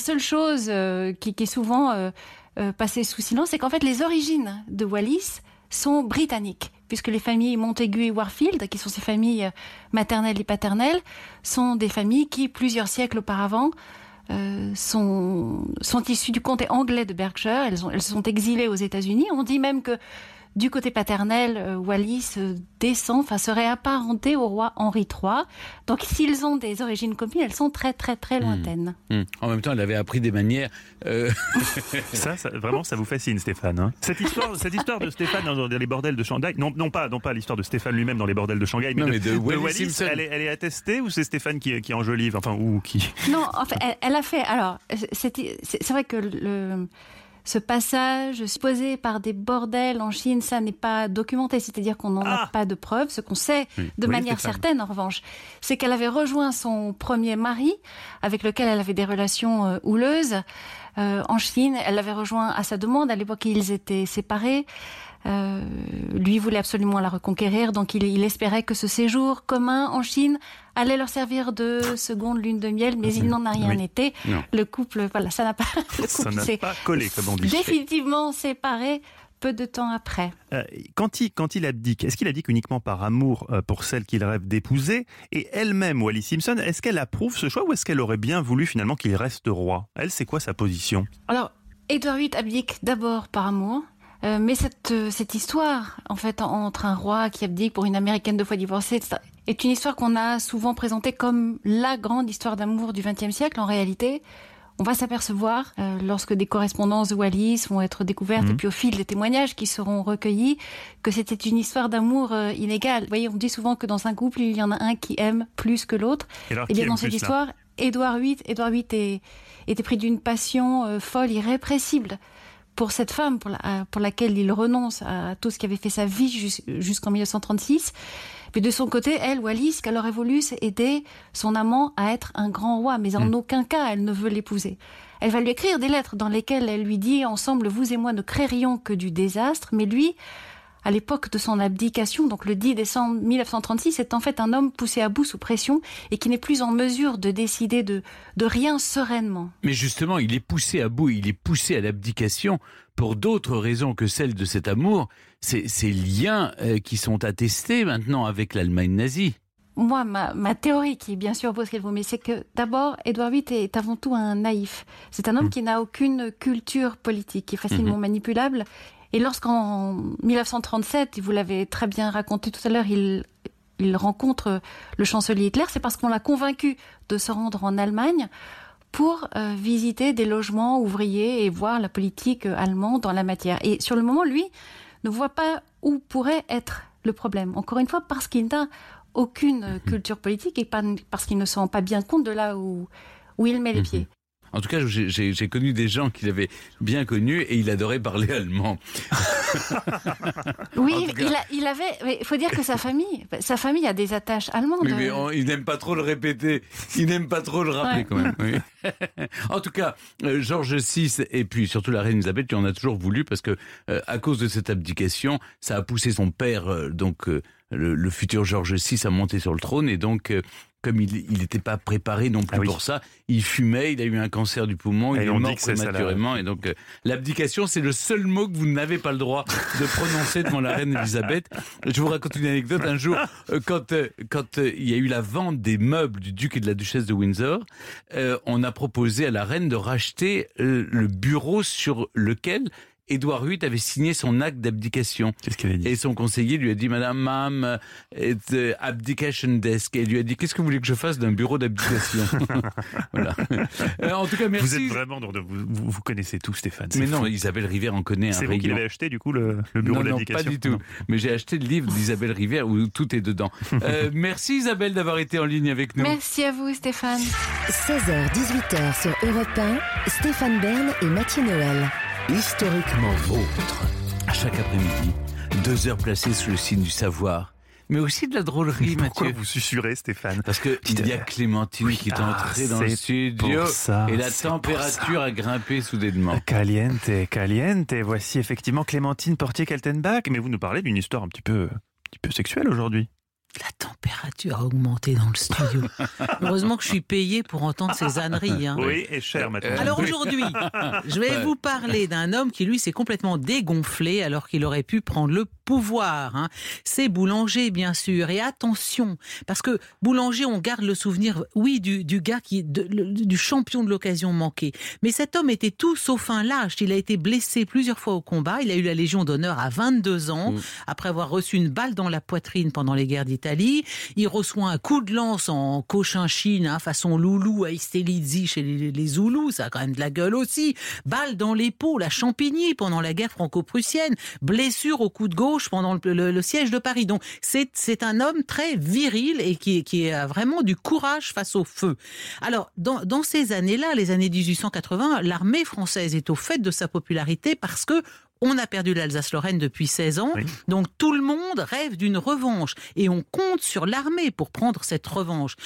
[SPEAKER 11] seule chose euh, qui, est souvent euh, passée sous silence, c'est qu'en fait, les origines de Wallis sont britanniques, puisque les familles Montagu et Warfield, qui sont ces familles maternelles et paternelles, sont des familles qui, plusieurs siècles auparavant, euh, sont, sont issues du comté anglais de Berkshire. Elles, elles sont exilées aux États-Unis. On dit même que du côté paternel, euh, Wallis euh, descend, enfin serait apparenté au roi Henri III. Donc s'ils ont des origines communes, elles sont très très très lointaines.
[SPEAKER 2] Hum. En même temps, elle avait appris des manières. euh,
[SPEAKER 1] Ça, ça- vraiment, ça vous fascine, Stéphane. hein. cette, histoire, cette histoire de Stéphane dans, les bordels de Shanghai, non, non pas, non pas l'histoire de Stéphane lui-même dans les bordels de Shanghai, mais,
[SPEAKER 2] Non,
[SPEAKER 1] de,
[SPEAKER 2] mais de
[SPEAKER 1] de
[SPEAKER 2] Wallis
[SPEAKER 1] elle, est, elle est attestée ou c'est Stéphane qui, qui enjolive, enfin, ou qui
[SPEAKER 11] Non, en fait, elle, elle a fait. Alors, c'est vrai que le, ce passage supposé par des bordels en Chine, ça n'est pas documenté, c'est-à-dire qu'on n'en a pas de preuves. Ce qu'on sait
[SPEAKER 12] Oui.
[SPEAKER 11] de
[SPEAKER 12] Oui,
[SPEAKER 11] manière certaine, en revanche, c'est qu'elle avait rejoint son premier mari, avec lequel elle avait des relations euh, houleuses. euh, en Chine, elle l'avait rejoint à sa demande. À l'époque, ils étaient séparés. Euh, lui voulait absolument la reconquérir, donc il, il espérait que ce séjour commun en Chine allait leur servir de seconde lune de miel, mais il n'en a rien
[SPEAKER 1] Oui.
[SPEAKER 11] été.
[SPEAKER 1] Non.
[SPEAKER 11] Le couple, voilà, ça n'a pas,
[SPEAKER 1] Ça n'a pas collé, comme on dit.
[SPEAKER 11] définitivement séparé peu de temps après.
[SPEAKER 1] Euh, quand, il, quand il abdique, est-ce qu'il abdique uniquement par amour euh, pour celle qu'il rêve d'épouser? Et elle-même, Wallis Simpson, est-ce qu'elle approuve ce choix ou est-ce qu'elle aurait bien voulu finalement qu'il reste roi? Elle, c'est quoi sa position?
[SPEAKER 11] Alors, Édouard VIII abdique d'abord par amour. Euh, mais cette, euh, cette histoire, en fait, en- entre un roi qui abdique pour une américaine deux fois divorcée, etc., est une histoire qu'on a souvent présentée comme la grande histoire d'amour du XXe siècle. En réalité, on va s'apercevoir, euh, lorsque des correspondances de Wallis vont être découvertes,
[SPEAKER 12] Mhm.
[SPEAKER 11] et puis au fil des témoignages qui seront recueillis, que c'était une histoire d'amour euh, inégale. Vous voyez, on dit souvent que dans un couple, il y en a un qui aime plus que l'autre.
[SPEAKER 1] Et
[SPEAKER 11] Eh bien, dans cette histoire, Édouard VIII, Édouard VIII est- était pris d'une passion euh, folle, irrépressible pour cette femme pour, la- pour laquelle il renonce à tout ce qui avait fait sa vie jus- jusqu'en 1936. Mais de son côté, elle, Wallis, ce qu'elle aurait voulu, c'est aider son amant à être un grand roi, mais en
[SPEAKER 1] Hmm.
[SPEAKER 11] aucun cas elle ne veut l'épouser. Elle va lui écrire des lettres dans lesquelles elle lui dit Ensemble, vous et moi ne créerions que du désastre, mais lui, à l'époque de son abdication, donc le 10 décembre 1936, est en fait un homme poussé à bout sous pression et qui n'est plus en mesure de décider de, de rien sereinement.
[SPEAKER 2] Mais justement, il est poussé à bout, il est poussé à l'abdication pour d'autres raisons que celles de cet amour, ces, ces liens euh, qui sont attestés maintenant avec l'Allemagne nazie.
[SPEAKER 11] Moi, ma, ma théorie, qui bien sûr ce qu'elle vaut, mais c'est que d'abord, Édouard VIII est avant tout un naïf. C'est un homme qui n'a aucune culture politique, qui est facilement
[SPEAKER 12] Mhm.
[SPEAKER 11] manipulable. Et lorsqu'en 1937, et vous l'avez très bien raconté tout à l'heure, il, il rencontre le chancelier Hitler, c'est parce qu'on l'a convaincu de se rendre en Allemagne pour euh, visiter des logements ouvriers et voir la politique allemande dans la matière. Et sur le moment, lui ne voit pas où pourrait être le problème. Encore une fois, parce qu'il n'a aucune euh, culture politique et parce qu'il ne se rend pas bien compte de là où, où il met les pieds.
[SPEAKER 2] En tout cas, j'ai- connu des gens qu'il avait bien connus et il adorait parler allemand.
[SPEAKER 11] Oui,
[SPEAKER 2] cas-
[SPEAKER 11] il, a- il avait. mais Il faut dire que sa famille, sa famille a des attaches allemandes.
[SPEAKER 2] Oui, mais on- il n'aime pas trop le répéter, il n'aime pas trop le rappeler
[SPEAKER 11] Ouais.
[SPEAKER 2] quand même. oui. en tout cas, euh, Georges VI et puis surtout la reine Elisabeth lui en a toujours voulu parce que euh, à cause de cette abdication, ça a poussé son père, euh, donc euh, le, le futur Georges VI, à monter sur le trône et donc. Comme il n'était pas préparé non plus pour ça, il fumait, il a eu un cancer du poumon,
[SPEAKER 1] Et
[SPEAKER 2] il est mort prématurément. Et donc, euh, l'abdication, c'est le seul mot que vous n'avez pas le droit de prononcer devant la reine Elisabeth. Je vous raconte une anecdote. Un jour, euh, quand, euh, quand il y a eu la vente des meubles du duc et de la duchesse de Windsor, on a proposé à la reine de racheter le bureau sur lequel Édouard VIII avait signé son acte d'abdication.
[SPEAKER 1] Qu'est-ce qu'elle a dit
[SPEAKER 2] Et son conseiller lui a dit, Madame, Mam, it's the abdication desk. Et il lui a dit, qu'est-ce que vous voulez que je fasse d'un bureau d'abdication Voilà. Euh, en tout cas, merci.
[SPEAKER 1] Vous êtes vraiment, dans- vous, vous, vous connaissez tout, Stéphane.
[SPEAKER 2] Mais non. Isabelle Rivière en connaît un
[SPEAKER 1] C'est vous qui l'avez acheté, du coup, le, le bureau
[SPEAKER 2] non, non,
[SPEAKER 1] d'abdication
[SPEAKER 2] pas du tout. Mais j'ai acheté le livre d'Isabelle Rivière où tout est dedans. Euh, merci Isabelle d'avoir été en ligne avec nous.
[SPEAKER 11] Merci à vous, Stéphane.
[SPEAKER 7] 16h-18h sur Europe 1, Stéphane Bern et Mathieu Noël.
[SPEAKER 8] Historiquement vôtre.
[SPEAKER 2] À chaque après-midi, deux heures placées sous le signe du savoir. Mais aussi de la drôlerie,
[SPEAKER 1] Pourquoi
[SPEAKER 2] Mathieu.
[SPEAKER 1] vous susurrez, Stéphane
[SPEAKER 2] Parce que il y a Clémentine qui est
[SPEAKER 1] ah,
[SPEAKER 2] entrée dans le studio
[SPEAKER 1] ça,
[SPEAKER 2] et la température a grimpé soudainement.
[SPEAKER 1] Caliente, caliente. Voici effectivement Clémentine Portier-Kaltenbach. Mais vous nous parlez d'une histoire un petit peu, un petit peu sexuelle aujourd'hui.
[SPEAKER 4] La température a augmenté dans le studio. Heureusement que je suis payé pour entendre ces âneries. hein.
[SPEAKER 1] Oui, et cher maintenant.
[SPEAKER 4] Alors aujourd'hui, je vais vous parler d'un homme qui lui s'est complètement dégonflé alors qu'il aurait pu prendre le pouvoir. hein. C'est Boulanger bien sûr. Et attention, parce que Boulanger, on garde le souvenir, oui, du, du gars qui, de- le- du champion de l'occasion manquée. Mais cet homme était tout sauf un lâche. Il a été blessé plusieurs fois au combat. Il a eu la Légion d'honneur à 22 ans après avoir reçu une balle dans la poitrine pendant les guerres d'Italie. Il reçoit un coup de lance en Cochinchine, hein, façon loulou à Istelizzi chez les, les Zoulous, ça a quand même de la gueule aussi. Balle dans l'épaule à Champigny pendant la guerre franco-prussienne. Blessure au coup de gauche pendant le, le- le siège de Paris. Donc c'est c'est un homme très viril et qui, qui a vraiment du courage face au feu. Alors dans, dans ces années-là, les années 1880, l'armée française est au fait de sa popularité parce que on a perdu l'Alsace-Lorraine depuis 16 ans, donc tout le monde rêve d'une revanche et on compte sur l'armée pour prendre cette revanche.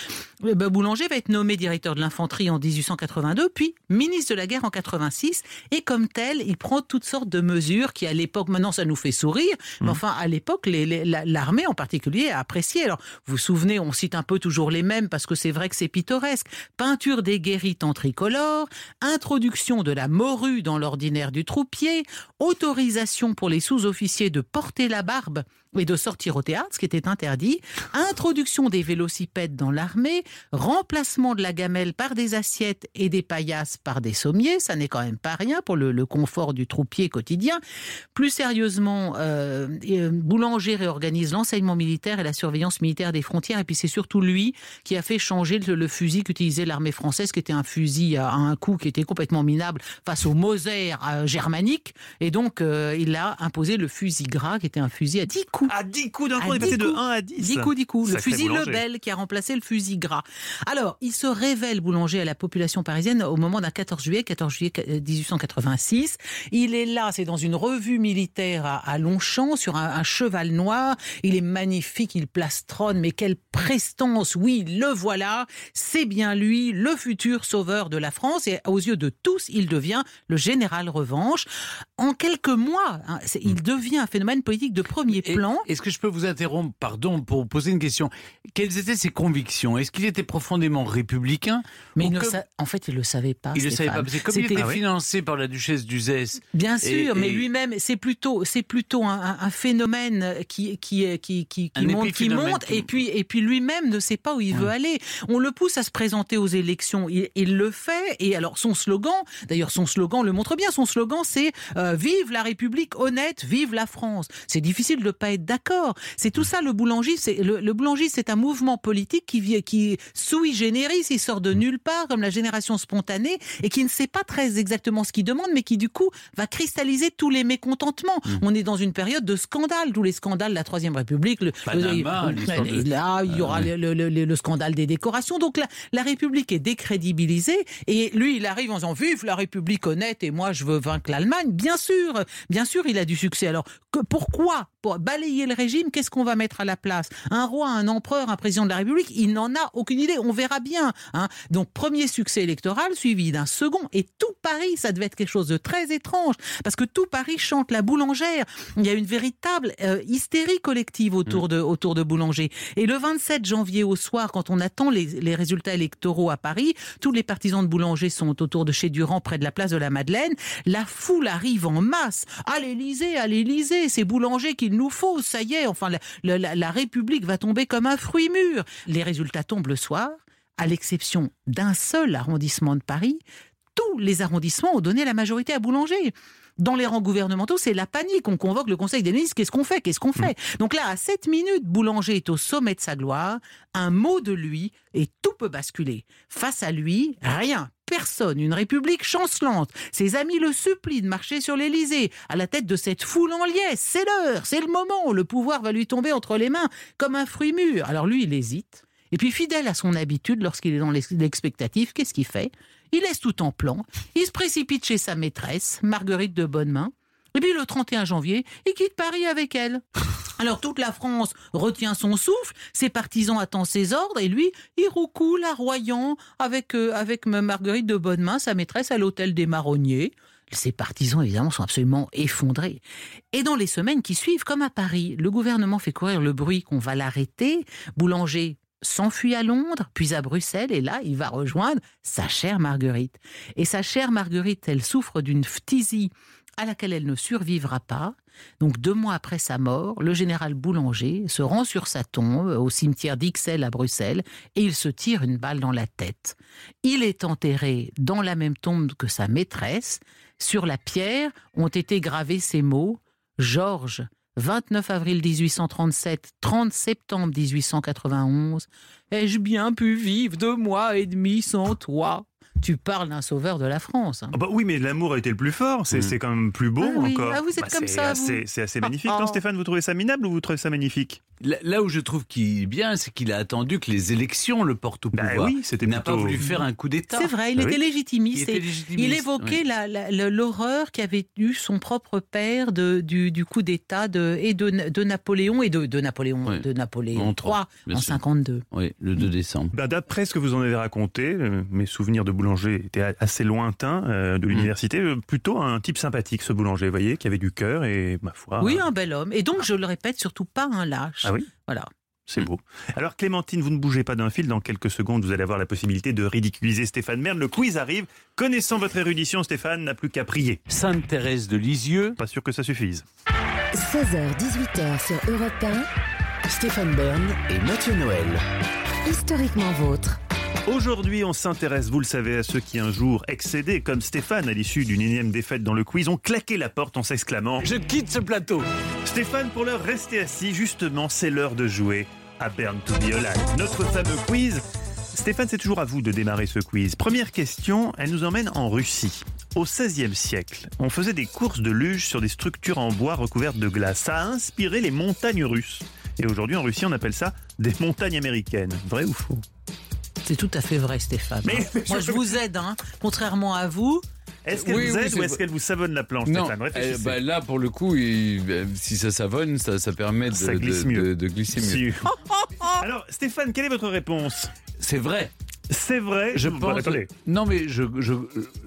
[SPEAKER 4] Eh ben, Boulanger va être nommé directeur de l'infanterie en 1882, puis ministre de la guerre en 86, et comme tel, il prend toutes sortes de mesures qui, à l'époque, maintenant ça nous fait sourire, mais enfin à l'époque, l'armée en particulier a apprécié. Alors, vous vous souvenez, on cite un peu toujours les mêmes parce que c'est vrai que c'est pittoresque. Peinture des guérites en tricolore, introduction de la morue dans l'ordinaire du troupier, autorisation pour les sous-officiers de porter la barbe et de sortir au théâtre, ce qui était interdit, introduction des vélocipèdes dans l'armée, remplacement de la gamelle par des assiettes et des paillasses par des sommiers, ça n'est quand même pas rien pour le, confort du troupier quotidien. Plus sérieusement, euh, euh, Boulanger réorganise l'enseignement militaire et la surveillance militaire des frontières, et puis c'est surtout lui qui a fait changer le, fusil qu'utilisait l'armée française, qui était un fusil à, un coup qui était complètement minable face au Moser euh, germanique, et donc il a imposé le fusil gras, qui était un fusil à 10 coups.
[SPEAKER 1] À 10 coups d'un coup, on est
[SPEAKER 4] 10
[SPEAKER 1] passé de
[SPEAKER 4] coups.
[SPEAKER 1] 1 à 10.
[SPEAKER 4] 10 coups, 10 coups. Le fusil
[SPEAKER 1] Boulanger.
[SPEAKER 4] Lebel qui a remplacé le fusil gras. Alors, il se révèle boulanger à la population parisienne au moment d'un 14 juillet, 14 juillet 1886. Il est là, c'est dans une revue militaire à, à Longchamp, sur un, un cheval noir. Il est magnifique, il plastronne, mais quelle prestance. Oui, le voilà. C'est bien lui, le futur sauveur de la France. Et aux yeux de tous, il devient le général revanche. En quelques mois, hein, il devient un phénomène politique de premier plan.
[SPEAKER 2] Est-ce que je peux vous interrompre, pardon, pour vous poser une question? Quelles étaient ses convictions? Est-ce qu'il était profondément républicain
[SPEAKER 4] Mais
[SPEAKER 2] Ou
[SPEAKER 4] il ne
[SPEAKER 2] que-
[SPEAKER 4] sa- en fait, il le savait pas.
[SPEAKER 2] Il ne savait
[SPEAKER 4] Stéphane.
[SPEAKER 2] pas. C'est comme il était financé par la duchesse d'Uzès.
[SPEAKER 4] Bien
[SPEAKER 2] Et-
[SPEAKER 4] sûr, mais lui-même, c'est plutôt, c'est plutôt un, un- un phénomène qui, qui, qui, qui, monte, qui monte, et puis, et puis lui-même ne sait pas où il veut aller. On le pousse à se présenter aux élections, il, il le fait, et alors son slogan, d'ailleurs son slogan le montre bien, son slogan c'est euh, Vive la République honnête, vive la France. C'est difficile de pas être d'accord. C'est tout ça le boulangisme. C'est le, le boulangisme, c'est un mouvement politique qui vient, qui sui generis, il sort de nulle part comme la génération spontanée et qui ne sait pas très exactement ce qu'il demande, mais qui du coup va cristalliser tous les mécontentements. On est dans une période de scandale, tous les scandales de la Troisième République. Le,
[SPEAKER 2] Panama,
[SPEAKER 4] le-
[SPEAKER 2] l'histoire de-
[SPEAKER 4] et là, il y aura le, le- le- le scandale des décorations. Donc la, la République est décrédibilisée et lui, il arrive en disant vive la République honnête et moi je veux vaincre l'Allemagne. Bien sûr, bien sûr, il a du succès. Alors que, pourquoi? Pour balayer le régime, qu'est-ce qu'on va mettre à la place? Un roi, un empereur, un président de la République Il n'en a aucune idée. On verra bien. hein. Donc premier succès électoral suivi d'un second et tout Paris, ça devait être quelque chose de très étrange parce que tout Paris chante la boulangère. Il y a une véritable euh, hystérie collective autour de autour de Boulanger. Et le 27 janvier au soir, quand on attend les, les résultats électoraux à Paris, tous les partisans de Boulanger sont autour de chez Durand, près de la place de la Madeleine. La foule arrive en masse. À l'Élysée, à l'Élysée, c'est Boulanger qu'il nous faut. Ça y est, enfin, la, la- la République va tomber comme un fruit mûr. Les résultats tombent le soir, à l'exception d'un seul arrondissement de Paris. Tous les arrondissements ont donné la majorité à Boulanger. Dans les rangs gouvernementaux, c'est la panique. On convoque le Conseil des ministres. Qu'est-ce qu'on fait? Qu'est-ce qu'on fait? Donc là, à 7 minutes, Boulanger est au sommet de sa gloire. Un mot de lui et tout peut basculer. Face à lui, rien. Personne, une république chancelante. Ses amis le supplient de marcher sur l'Élysée, à la tête de cette foule en liesse. C'est l'heure, c'est le moment. Le pouvoir va lui tomber entre les mains comme un fruit mûr. Alors lui, il hésite. Et puis, fidèle à son habitude, lorsqu'il est dans l'ex- l'expectative, qu'est-ce qu'il fait? Il laisse tout en plan. Il se précipite chez sa maîtresse, Marguerite de Bonnemain. Et puis, le 31 janvier, il quitte Paris avec elle. Alors, toute la France retient son souffle, ses partisans attendent ses ordres, et lui, il roucoule, larroyant, avec, euh, avec Marguerite de Bonnemain, sa maîtresse, à l'hôtel des Marronniers. ses partisans, évidemment, sont absolument effondrés. Et dans les semaines qui suivent, comme à Paris, le gouvernement fait courir le bruit qu'on va l'arrêter. Boulanger s'enfuit à Londres, puis à Bruxelles, et là, il va rejoindre sa chère Marguerite. Et sa chère Marguerite, elle souffre d'une phtisie à laquelle elle ne survivra pas. Donc deux mois après sa mort, le général Boulanger se rend sur sa tombe au cimetière d'Ixelles à Bruxelles et il se tire une balle dans la tête. Il est enterré dans la même tombe que sa maîtresse. Sur la pierre ont été gravés ces mots Georges, 29 avril 1837, 30 septembre 1891. Ai-je bien pu vivre deux mois et demi sans toi? Tu parles d'un sauveur de la France. hein.
[SPEAKER 1] Ah bah oui, mais l'amour a été le plus fort. C'est
[SPEAKER 2] Mm.
[SPEAKER 1] quand même plus beau
[SPEAKER 4] Ah oui.
[SPEAKER 1] encore.
[SPEAKER 4] Ah, vous êtes
[SPEAKER 1] Bah,
[SPEAKER 4] comme
[SPEAKER 1] c'est
[SPEAKER 4] ça.
[SPEAKER 1] C'est assez magnifique.
[SPEAKER 4] Ah,
[SPEAKER 1] Non,
[SPEAKER 4] ah.
[SPEAKER 1] Stéphane, vous trouvez ça minable ou vous trouvez ça magnifique?
[SPEAKER 2] Là, là où je trouve qu'il est bien, c'est qu'il a attendu que les élections le portent au
[SPEAKER 1] Bah
[SPEAKER 2] pouvoir.
[SPEAKER 1] oui, c'était
[SPEAKER 2] Il n'a pas voulu faire un coup d'État.
[SPEAKER 4] C'est vrai, il
[SPEAKER 1] Ah
[SPEAKER 4] était
[SPEAKER 1] oui.
[SPEAKER 4] légitimiste.
[SPEAKER 2] Il était
[SPEAKER 4] et
[SPEAKER 2] légitimiste,
[SPEAKER 4] il évoquait
[SPEAKER 2] oui.
[SPEAKER 4] l'horreur qu'avait eu son propre père de, du, du coup d'État de, et de, de Napoléon et de, de Napoléon
[SPEAKER 2] Oui.
[SPEAKER 4] de Napoléon
[SPEAKER 2] En
[SPEAKER 4] III
[SPEAKER 2] trois, bien
[SPEAKER 4] en
[SPEAKER 2] sûr.
[SPEAKER 4] 52.
[SPEAKER 2] Oui, le 2 décembre.
[SPEAKER 1] Bah, D'après ce que vous en avez raconté, euh, mes souvenirs de boulanger étaient a- assez lointains euh,
[SPEAKER 2] Mm.
[SPEAKER 1] de l'université. Euh, Plutôt un type sympathique, ce boulanger, vous voyez, qui avait du cœur et, ma foi,
[SPEAKER 4] Oui, un bel homme. Et donc, je le répète, surtout pas un lâche.
[SPEAKER 1] Ah oui
[SPEAKER 4] Voilà.
[SPEAKER 1] c'est beau. Alors Clémentine, vous ne bougez pas d'un fil. Dans quelques secondes, vous allez avoir la possibilité de ridiculiser Stéphane Bern. Le quiz arrive. Connaissant votre érudition, Stéphane n'a plus qu'à prier.
[SPEAKER 2] Sainte Thérèse de Lisieux.
[SPEAKER 1] Pas sûr que ça suffise.
[SPEAKER 7] 16h, 18h sur Europe 1,
[SPEAKER 8] Stéphane Bern et Mathieu Noël.
[SPEAKER 7] historiquement vôtre.
[SPEAKER 1] Aujourd'hui, on s'intéresse, vous le savez, à ceux qui un jour excédés, comme Stéphane, à l'issue d'une énième défaite dans le quiz, ont claqué la porte en s'exclamant
[SPEAKER 2] Je quitte ce plateau.
[SPEAKER 1] Stéphane, pour l'heure, restez assis. Justement, c'est l'heure de jouer à Burn to be Alive. Notre fameux quiz. Stéphane, c'est toujours à vous de démarrer ce quiz. Première question, elle nous emmène en Russie. Au XVIe siècle, on faisait des courses de luge sur des structures en bois recouvertes de glace. Ça a inspiré les montagnes russes. Et aujourd'hui, en Russie, on appelle ça des montagnes américaines. Vrai ou faux?
[SPEAKER 4] C'est tout à fait vrai, Stéphane.
[SPEAKER 1] Mais-
[SPEAKER 4] Moi, je vous aide, hein. contrairement à vous.
[SPEAKER 1] Est-ce qu'elle
[SPEAKER 2] Oui,
[SPEAKER 1] vous aide
[SPEAKER 2] c'est
[SPEAKER 1] ou est-ce
[SPEAKER 2] vrai.
[SPEAKER 1] qu'elle vous savonne la planche,
[SPEAKER 2] Non,
[SPEAKER 1] Stéphane?
[SPEAKER 2] Euh,
[SPEAKER 1] Réfléchissez.
[SPEAKER 2] bah, là pour le coup, il- euh, si ça savonne, ça, ça permet de,
[SPEAKER 1] Ça glisse
[SPEAKER 2] de-
[SPEAKER 1] mieux.
[SPEAKER 2] de- de glisser mieux.
[SPEAKER 1] Si. Alors, Stéphane, quelle est votre réponse?
[SPEAKER 2] C'est vrai.
[SPEAKER 1] C'est vrai?
[SPEAKER 2] Je pense. Non, mais je, je,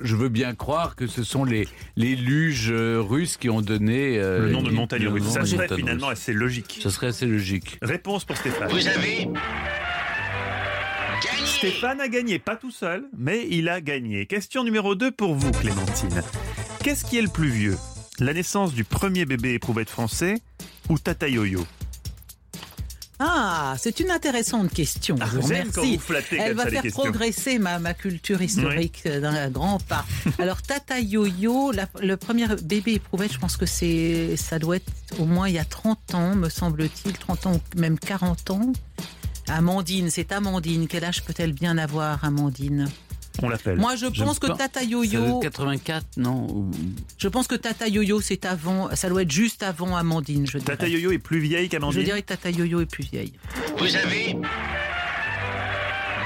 [SPEAKER 2] je veux bien croire que ce sont les, les luges euh, russes qui ont donné euh,
[SPEAKER 1] Le nom de montagne russe. Ça serait finalement
[SPEAKER 2] russe.
[SPEAKER 1] assez logique.
[SPEAKER 2] Ça serait assez logique.
[SPEAKER 1] Réponse pour Stéphane.
[SPEAKER 10] Vous avez.
[SPEAKER 1] Stéphane a gagné, pas tout seul, mais il a gagné. Question numéro 2 pour vous, Clémentine. Qu'est-ce qui est le plus vieux? La naissance du premier bébé éprouvette français ou Tata Yo-Yo?
[SPEAKER 4] Ah, c'est une intéressante question. je vous
[SPEAKER 1] J'aime quand
[SPEAKER 4] remercie.
[SPEAKER 1] vous flattez
[SPEAKER 4] Elle va faire progresser ma, ma culture historique euh, d'un grand pas. Alors, Tata Yo-Yo, la- le premier bébé éprouvette, je pense que c'est, ça doit être au moins il y a 30 ans, me semble-t-il, 30 ans ou même 40 ans. Amandine, c'est Amandine. Quel âge peut-elle bien avoir, Amandine?
[SPEAKER 1] On l'appelle.
[SPEAKER 4] Moi, je pense que Tata Yo-Yo,
[SPEAKER 2] être 84, non
[SPEAKER 4] je pense que Tata Yo-Yo, c'est avant, ça doit être juste avant Amandine, je dirais.
[SPEAKER 1] Tata Yo-Yo est plus vieille
[SPEAKER 4] Je
[SPEAKER 1] qu'Amandine?
[SPEAKER 4] dirais que Tata Yo-Yo est plus vieille.
[SPEAKER 10] Vous avez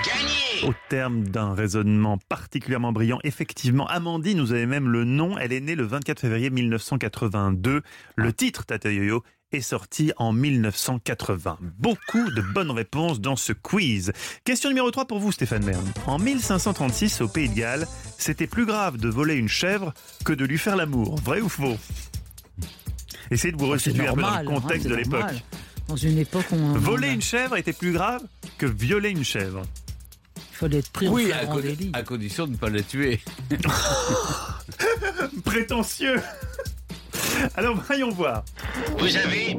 [SPEAKER 10] gagné.
[SPEAKER 1] Au terme d'un raisonnement particulièrement brillant, effectivement, Amandine, vous avez même le nom, elle est née le 24 février 1982. Le titre Tata Yo-Yo est sorti en 1980. Beaucoup de bonnes réponses dans ce quiz. Question numéro 3 pour vous, Stéphane Bern. En 1536, au Pays de Galles, c'était plus grave de voler une chèvre que de lui faire l'amour. Vrai ou faux? Essayez de vous
[SPEAKER 4] Oh, C'est
[SPEAKER 1] resituer un peu dans le contexte
[SPEAKER 4] hein,
[SPEAKER 1] de
[SPEAKER 4] c'est
[SPEAKER 1] l'époque.
[SPEAKER 4] Dans une époque où on,
[SPEAKER 1] Voler une chèvre était plus grave que violer une chèvre.
[SPEAKER 4] il fallait être pris
[SPEAKER 2] Oui,
[SPEAKER 4] en
[SPEAKER 2] à,
[SPEAKER 4] flagrant
[SPEAKER 2] co-
[SPEAKER 4] délit.
[SPEAKER 2] à condition de ne pas la tuer.
[SPEAKER 1] Prétentieux Alors voyons voir.
[SPEAKER 10] Vous avez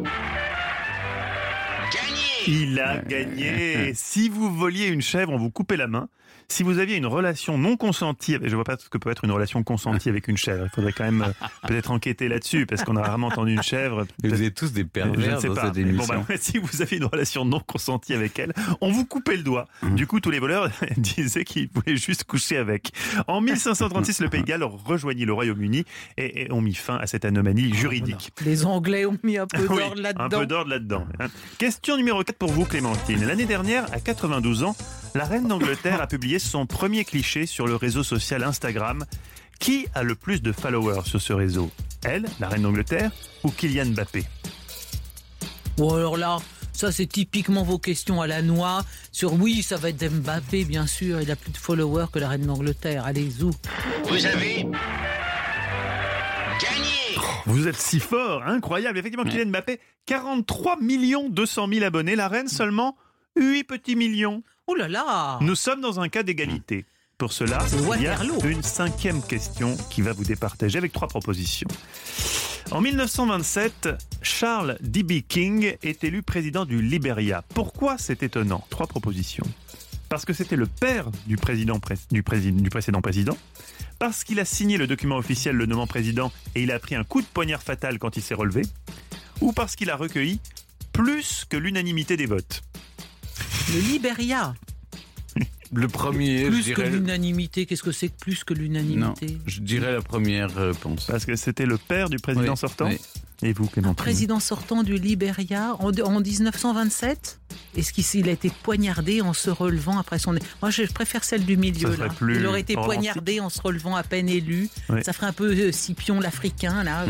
[SPEAKER 10] gagné.
[SPEAKER 1] Il a gagné. Si vous voliez une chèvre, on vous coupait la main. Si vous aviez une relation non consentie, je vois pas ce que peut être une relation consentie avec une chèvre. Il faudrait quand même euh, peut-être enquêter là-dessus, parce qu'on a rarement entendu une chèvre.
[SPEAKER 2] Vous êtes tous des
[SPEAKER 1] je ne
[SPEAKER 2] pervers
[SPEAKER 1] sais
[SPEAKER 2] dans
[SPEAKER 1] pas. bon, bah, si vous aviez une relation non consentie avec elle, on vous coupait le doigt. Du coup, tous les voleurs disaient qu'ils voulaient juste coucher avec. En 1536, le Pays de Galles rejoignit le Royaume-Uni et, et ont mis fin à cette anomalie juridique.
[SPEAKER 4] Les Anglais ont mis un peu
[SPEAKER 1] Oui,
[SPEAKER 4] d'ordre
[SPEAKER 1] Un
[SPEAKER 4] là-dedans.
[SPEAKER 1] peu d'ordre là-dedans. hein. Question numéro 4 pour vous, Clémentine. L'année dernière, à 92 ans, la reine d'Angleterre a publié son premier cliché sur le réseau social Instagram. Qui a le plus de followers sur ce réseau? Elle, la reine d'Angleterre, ou Kylian Mbappé?
[SPEAKER 4] Ou alors là, ça c'est typiquement vos questions à la noix. Sur oui, ça va être Mbappé, bien sûr. Il a plus de followers que la reine d'Angleterre. Allez, zou.
[SPEAKER 10] Vous avez Gagné
[SPEAKER 1] Vous êtes si fort, incroyable. Effectivement, Kylian Mbappé, 43 millions 200 000 abonnés. La reine, seulement 8 petits millions.
[SPEAKER 4] Oh là là
[SPEAKER 1] Nous sommes dans un cas d'égalité. Pour cela, il y a une cinquième question qui va vous départager avec trois propositions. En 1927, Charles D.B. King est élu président du Liberia. Pourquoi c'est étonnant? Trois propositions. Parce que c'était le père du, président, pré- du, prési- du précédent président. Parce qu'il a signé le document officiel le nommant président et il a pris un coup de poignard fatal quand il s'est relevé. Ou parce qu'il a recueilli plus que l'unanimité des votes.
[SPEAKER 4] Le Liberia.
[SPEAKER 2] Le premier, je
[SPEAKER 4] Plus que l'unanimité. Qu'est-ce que c'est que plus que
[SPEAKER 2] Non,
[SPEAKER 4] l'unanimité
[SPEAKER 2] je dirais la première réponse.
[SPEAKER 1] Parce que c'était le père du président
[SPEAKER 2] Oui,
[SPEAKER 1] sortant.
[SPEAKER 2] oui.
[SPEAKER 1] Et vous, Clémentine
[SPEAKER 4] Président sortant du Liberia en, en 1927 Est-ce qu'il il a été poignardé en se relevant après son... Moi, je préfère celle du milieu.
[SPEAKER 1] Ça serait
[SPEAKER 4] Là.
[SPEAKER 1] plus
[SPEAKER 4] Il aurait été
[SPEAKER 1] romantique.
[SPEAKER 4] poignardé en se relevant à peine élu.
[SPEAKER 1] Oui.
[SPEAKER 4] Ça ferait un peu euh, Scipion l'Africain, là.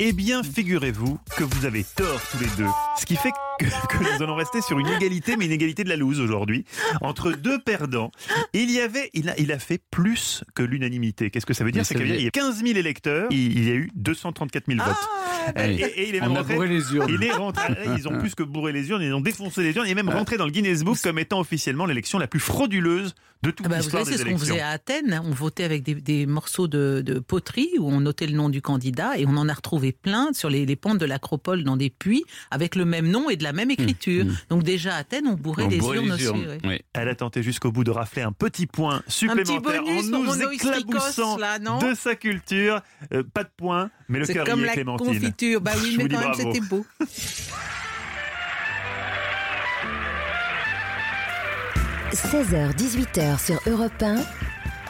[SPEAKER 1] Eh bien, figurez-vous que vous avez tort tous les deux. Ce qui fait que, que nous allons rester sur une égalité, mais une égalité de la loose aujourd'hui, entre deux perdants. Il y avait, il a, il a fait plus que l'unanimité. Qu'est-ce que ça veut dire? C'est qu'il y a 15 000 électeurs, il, y a eu 234 000 votes.
[SPEAKER 4] Ah,
[SPEAKER 1] Et,
[SPEAKER 2] oui.
[SPEAKER 1] et il est même
[SPEAKER 2] On a
[SPEAKER 1] rentré-
[SPEAKER 2] bourré les urnes.
[SPEAKER 1] Il est rentré, ils ont plus que bourré les urnes, ils ont défoncé les urnes, il est même rentré dans le Guinness Book comme étant officiellement l'élection la plus frauduleuse de toute
[SPEAKER 4] Ah bah,
[SPEAKER 1] l'histoire des
[SPEAKER 4] c'est ce qu'on faisait à Athènes. On votait avec des, des morceaux de, de poterie où on notait le nom du candidat et on en a retrouvé plein sur les, les pentes de l'acropole dans des puits avec le même nom et de la même écriture. Donc déjà à Athènes, on bourrait
[SPEAKER 2] On bourrait
[SPEAKER 4] urnes
[SPEAKER 2] les urnes, oui.
[SPEAKER 1] Elle a tenté jusqu'au bout de rafler un petit point supplémentaire
[SPEAKER 4] bonus
[SPEAKER 1] en nous éclaboussant
[SPEAKER 4] là, non
[SPEAKER 1] de sa culture. Euh, pas de point, mais le cœur y
[SPEAKER 4] comme
[SPEAKER 1] est,
[SPEAKER 4] la
[SPEAKER 1] Clémentine.
[SPEAKER 4] confiture. Bah oui, mais quand même, c'était beau.
[SPEAKER 7] – 16h-18h sur Europe 1,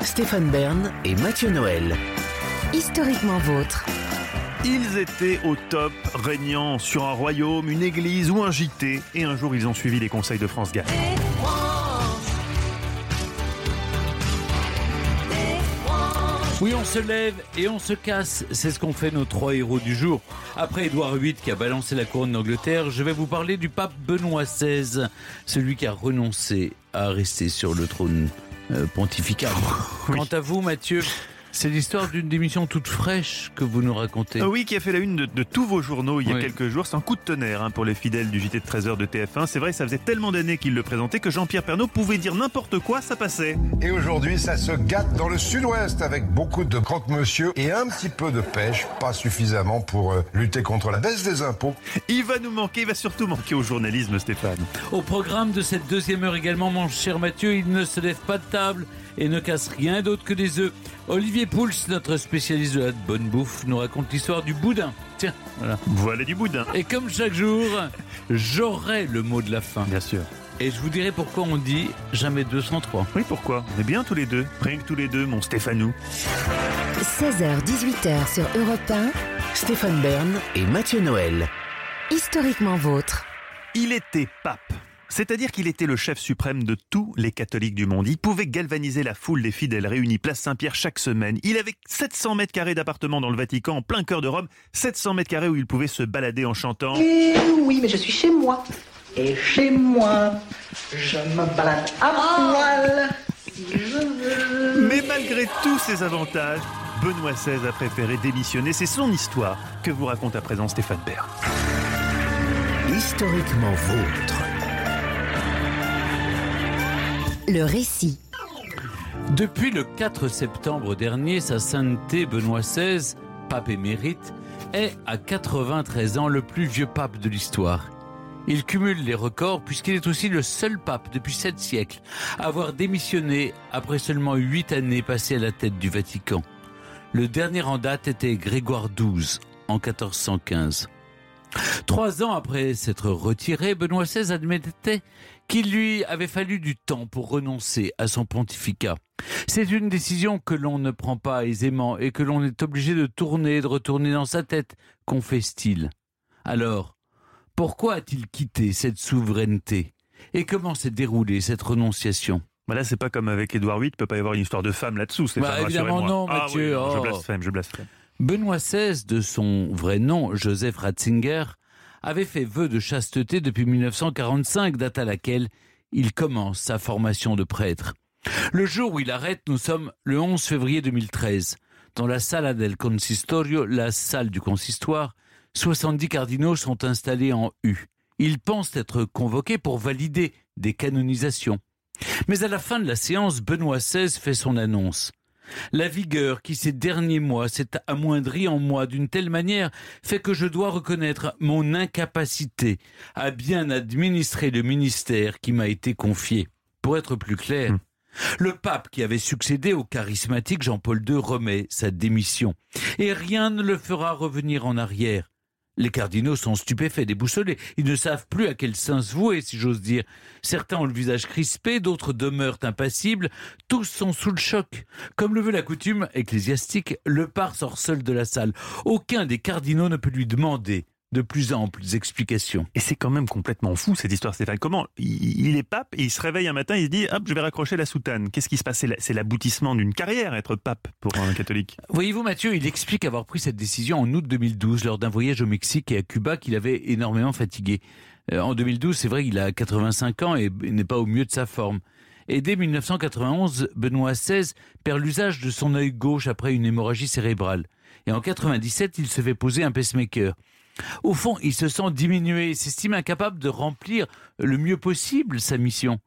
[SPEAKER 8] Stéphane Bern et Mathieu Noël.
[SPEAKER 7] historiquement vôtre.
[SPEAKER 1] Ils étaient au top, régnant sur un royaume, une église ou un JT, et un jour ils ont suivi les conseils de France Gall.
[SPEAKER 2] Oui, on se lève et on se casse. C'est ce qu'ont fait nos trois héros du jour. Après Édouard VIII qui a balancé la couronne d'Angleterre, je vais vous parler du pape Benoît XVI, celui qui a renoncé à rester sur le trône euh, pontifical. Quant à vous, Mathieu, c'est l'histoire d'une démission toute fraîche que vous nous racontez.
[SPEAKER 1] Ah Oui, qui a fait la une de, de tous vos journaux il y a
[SPEAKER 2] Oui.
[SPEAKER 1] quelques jours. C'est un coup de tonnerre hein, pour les fidèles du JT de 13h de TF1. C'est vrai, ça faisait tellement d'années qu'il le présentait que Jean-Pierre Pernaud pouvait dire n'importe quoi, ça passait.
[SPEAKER 12] Et aujourd'hui, ça se gâte dans le sud-ouest avec beaucoup de croque-monsieur et un petit peu de pêche, pas suffisamment pour euh, lutter contre la baisse des impôts.
[SPEAKER 1] Il va nous manquer, il va surtout manquer au journalisme, Stéphane.
[SPEAKER 2] Au programme de cette deuxième heure également, mon cher Mathieu, il ne se lève pas de table et ne casse rien d'autre que des œufs. Olivier Pouls, notre spécialiste de la bonne bouffe, nous raconte l'histoire du boudin. Tiens, voilà.
[SPEAKER 1] Voilà du boudin.
[SPEAKER 2] Et comme chaque jour, j'aurai le mot de la fin.
[SPEAKER 1] Bien sûr.
[SPEAKER 2] Et je vous dirai pourquoi on dit jamais 203.
[SPEAKER 1] Oui, pourquoi? On est bien tous les deux. Rien que tous les deux, mon Stéphanou.
[SPEAKER 7] 16h-18h sur Europe 1,
[SPEAKER 8] Stéphane Bern et Mathieu Noël.
[SPEAKER 7] historiquement vôtre.
[SPEAKER 1] Il était pape. C'est-à-dire qu'il était le chef suprême de tous les catholiques du monde. Il pouvait galvaniser la foule des fidèles réunis place Saint-Pierre chaque semaine. Il avait 700 mètres carrés d'appartement dans le Vatican, en plein cœur de Rome. 700 mètres carrés où il pouvait se balader en chantant.
[SPEAKER 13] Eh oui, mais je suis chez moi. Et chez moi, je me balade à poil. si je veux.
[SPEAKER 1] Mais malgré tous ces avantages, Benoît XVI a préféré démissionner. C'est son histoire que vous raconte à présent Stéphane Bern.
[SPEAKER 8] Historiquement vôtre.
[SPEAKER 7] Le récit.
[SPEAKER 2] Depuis le 4 septembre dernier, sa sainteté Benoît XVI, pape émérite, est à 93 ans le plus vieux pape de l'histoire. Il cumule les records puisqu'il est aussi le seul pape depuis sept siècles à avoir démissionné après seulement huit années passées à la tête du Vatican. Le dernier en date était Grégoire XII en 1415. Trois ans après s'être retiré, Benoît XVI admettait qu'il lui avait fallu du temps pour renoncer à son pontificat. C'est une décision que l'on ne prend pas aisément et que l'on est obligé de tourner et de retourner dans sa tête, confesse-t-il. Alors, pourquoi a-t-il quitté cette souveraineté Et comment s'est déroulée cette renonciation?
[SPEAKER 1] Voilà, c'est pas comme avec Édouard VIII, il peut pas y avoir une histoire de femme là-dessous. Stéphane,
[SPEAKER 2] Bah, évidemment non,
[SPEAKER 1] Ah
[SPEAKER 2] Mathieu,
[SPEAKER 1] oui, non, Je
[SPEAKER 2] oh.
[SPEAKER 1] blasphème, je blasphème.
[SPEAKER 2] Benoît XVI, de son vrai nom, Joseph Ratzinger, avait fait vœu de chasteté depuis 1945, date à laquelle il commence sa formation de prêtre. Le jour où il arrête, nous sommes le 11 février 2013. dans la Sala del Consistorio, la salle du consistoire, 70 cardinaux sont installés en U. Ils pensent être convoqués pour valider des canonisations. Mais à la fin de la séance, Benoît XVI fait son annonce. La vigueur qui ces derniers mois s'est amoindrie en moi d'une telle manière fait que je dois reconnaître mon incapacité à bien administrer le ministère qui m'a été confié. Pour être plus clair,
[SPEAKER 1] Hmm.
[SPEAKER 2] le pape qui avait succédé au charismatique Jean-Paul II remet sa démission. Et rien ne le fera revenir en arrière. Les cardinaux sont stupéfaits, déboussolés. Ils ne savent plus à quel sens vouer, si j'ose dire. Certains ont le visage crispé, d'autres demeurent impassibles. Tous sont sous le choc. Comme le veut la coutume ecclésiastique, le part sort seul de la salle. Aucun des cardinaux ne peut lui demander de plus amples explications.
[SPEAKER 1] Et c'est quand même complètement fou cette histoire, Stéphane. Comment il, est pape et il se réveille un matin, il se dit hop, je vais raccrocher la soutane. Qu'est-ce qui se passe? C'est la- C'est l'aboutissement d'une carrière, être pape pour un catholique.
[SPEAKER 2] Voyez-vous, Mathieu, il explique avoir pris cette décision en août 2012 lors d'un voyage au Mexique et à Cuba qu'il avait énormément fatigué. Euh, En 2012, c'est vrai, il a 85 ans et n'est pas au mieux de sa forme. Et dès 1991, Benoît XVI perd l'usage de son œil gauche après une hémorragie cérébrale. Et en 97, il se fait poser un pacemaker. Au fond, il se sent diminué s'estime incapable de remplir le mieux possible sa mission.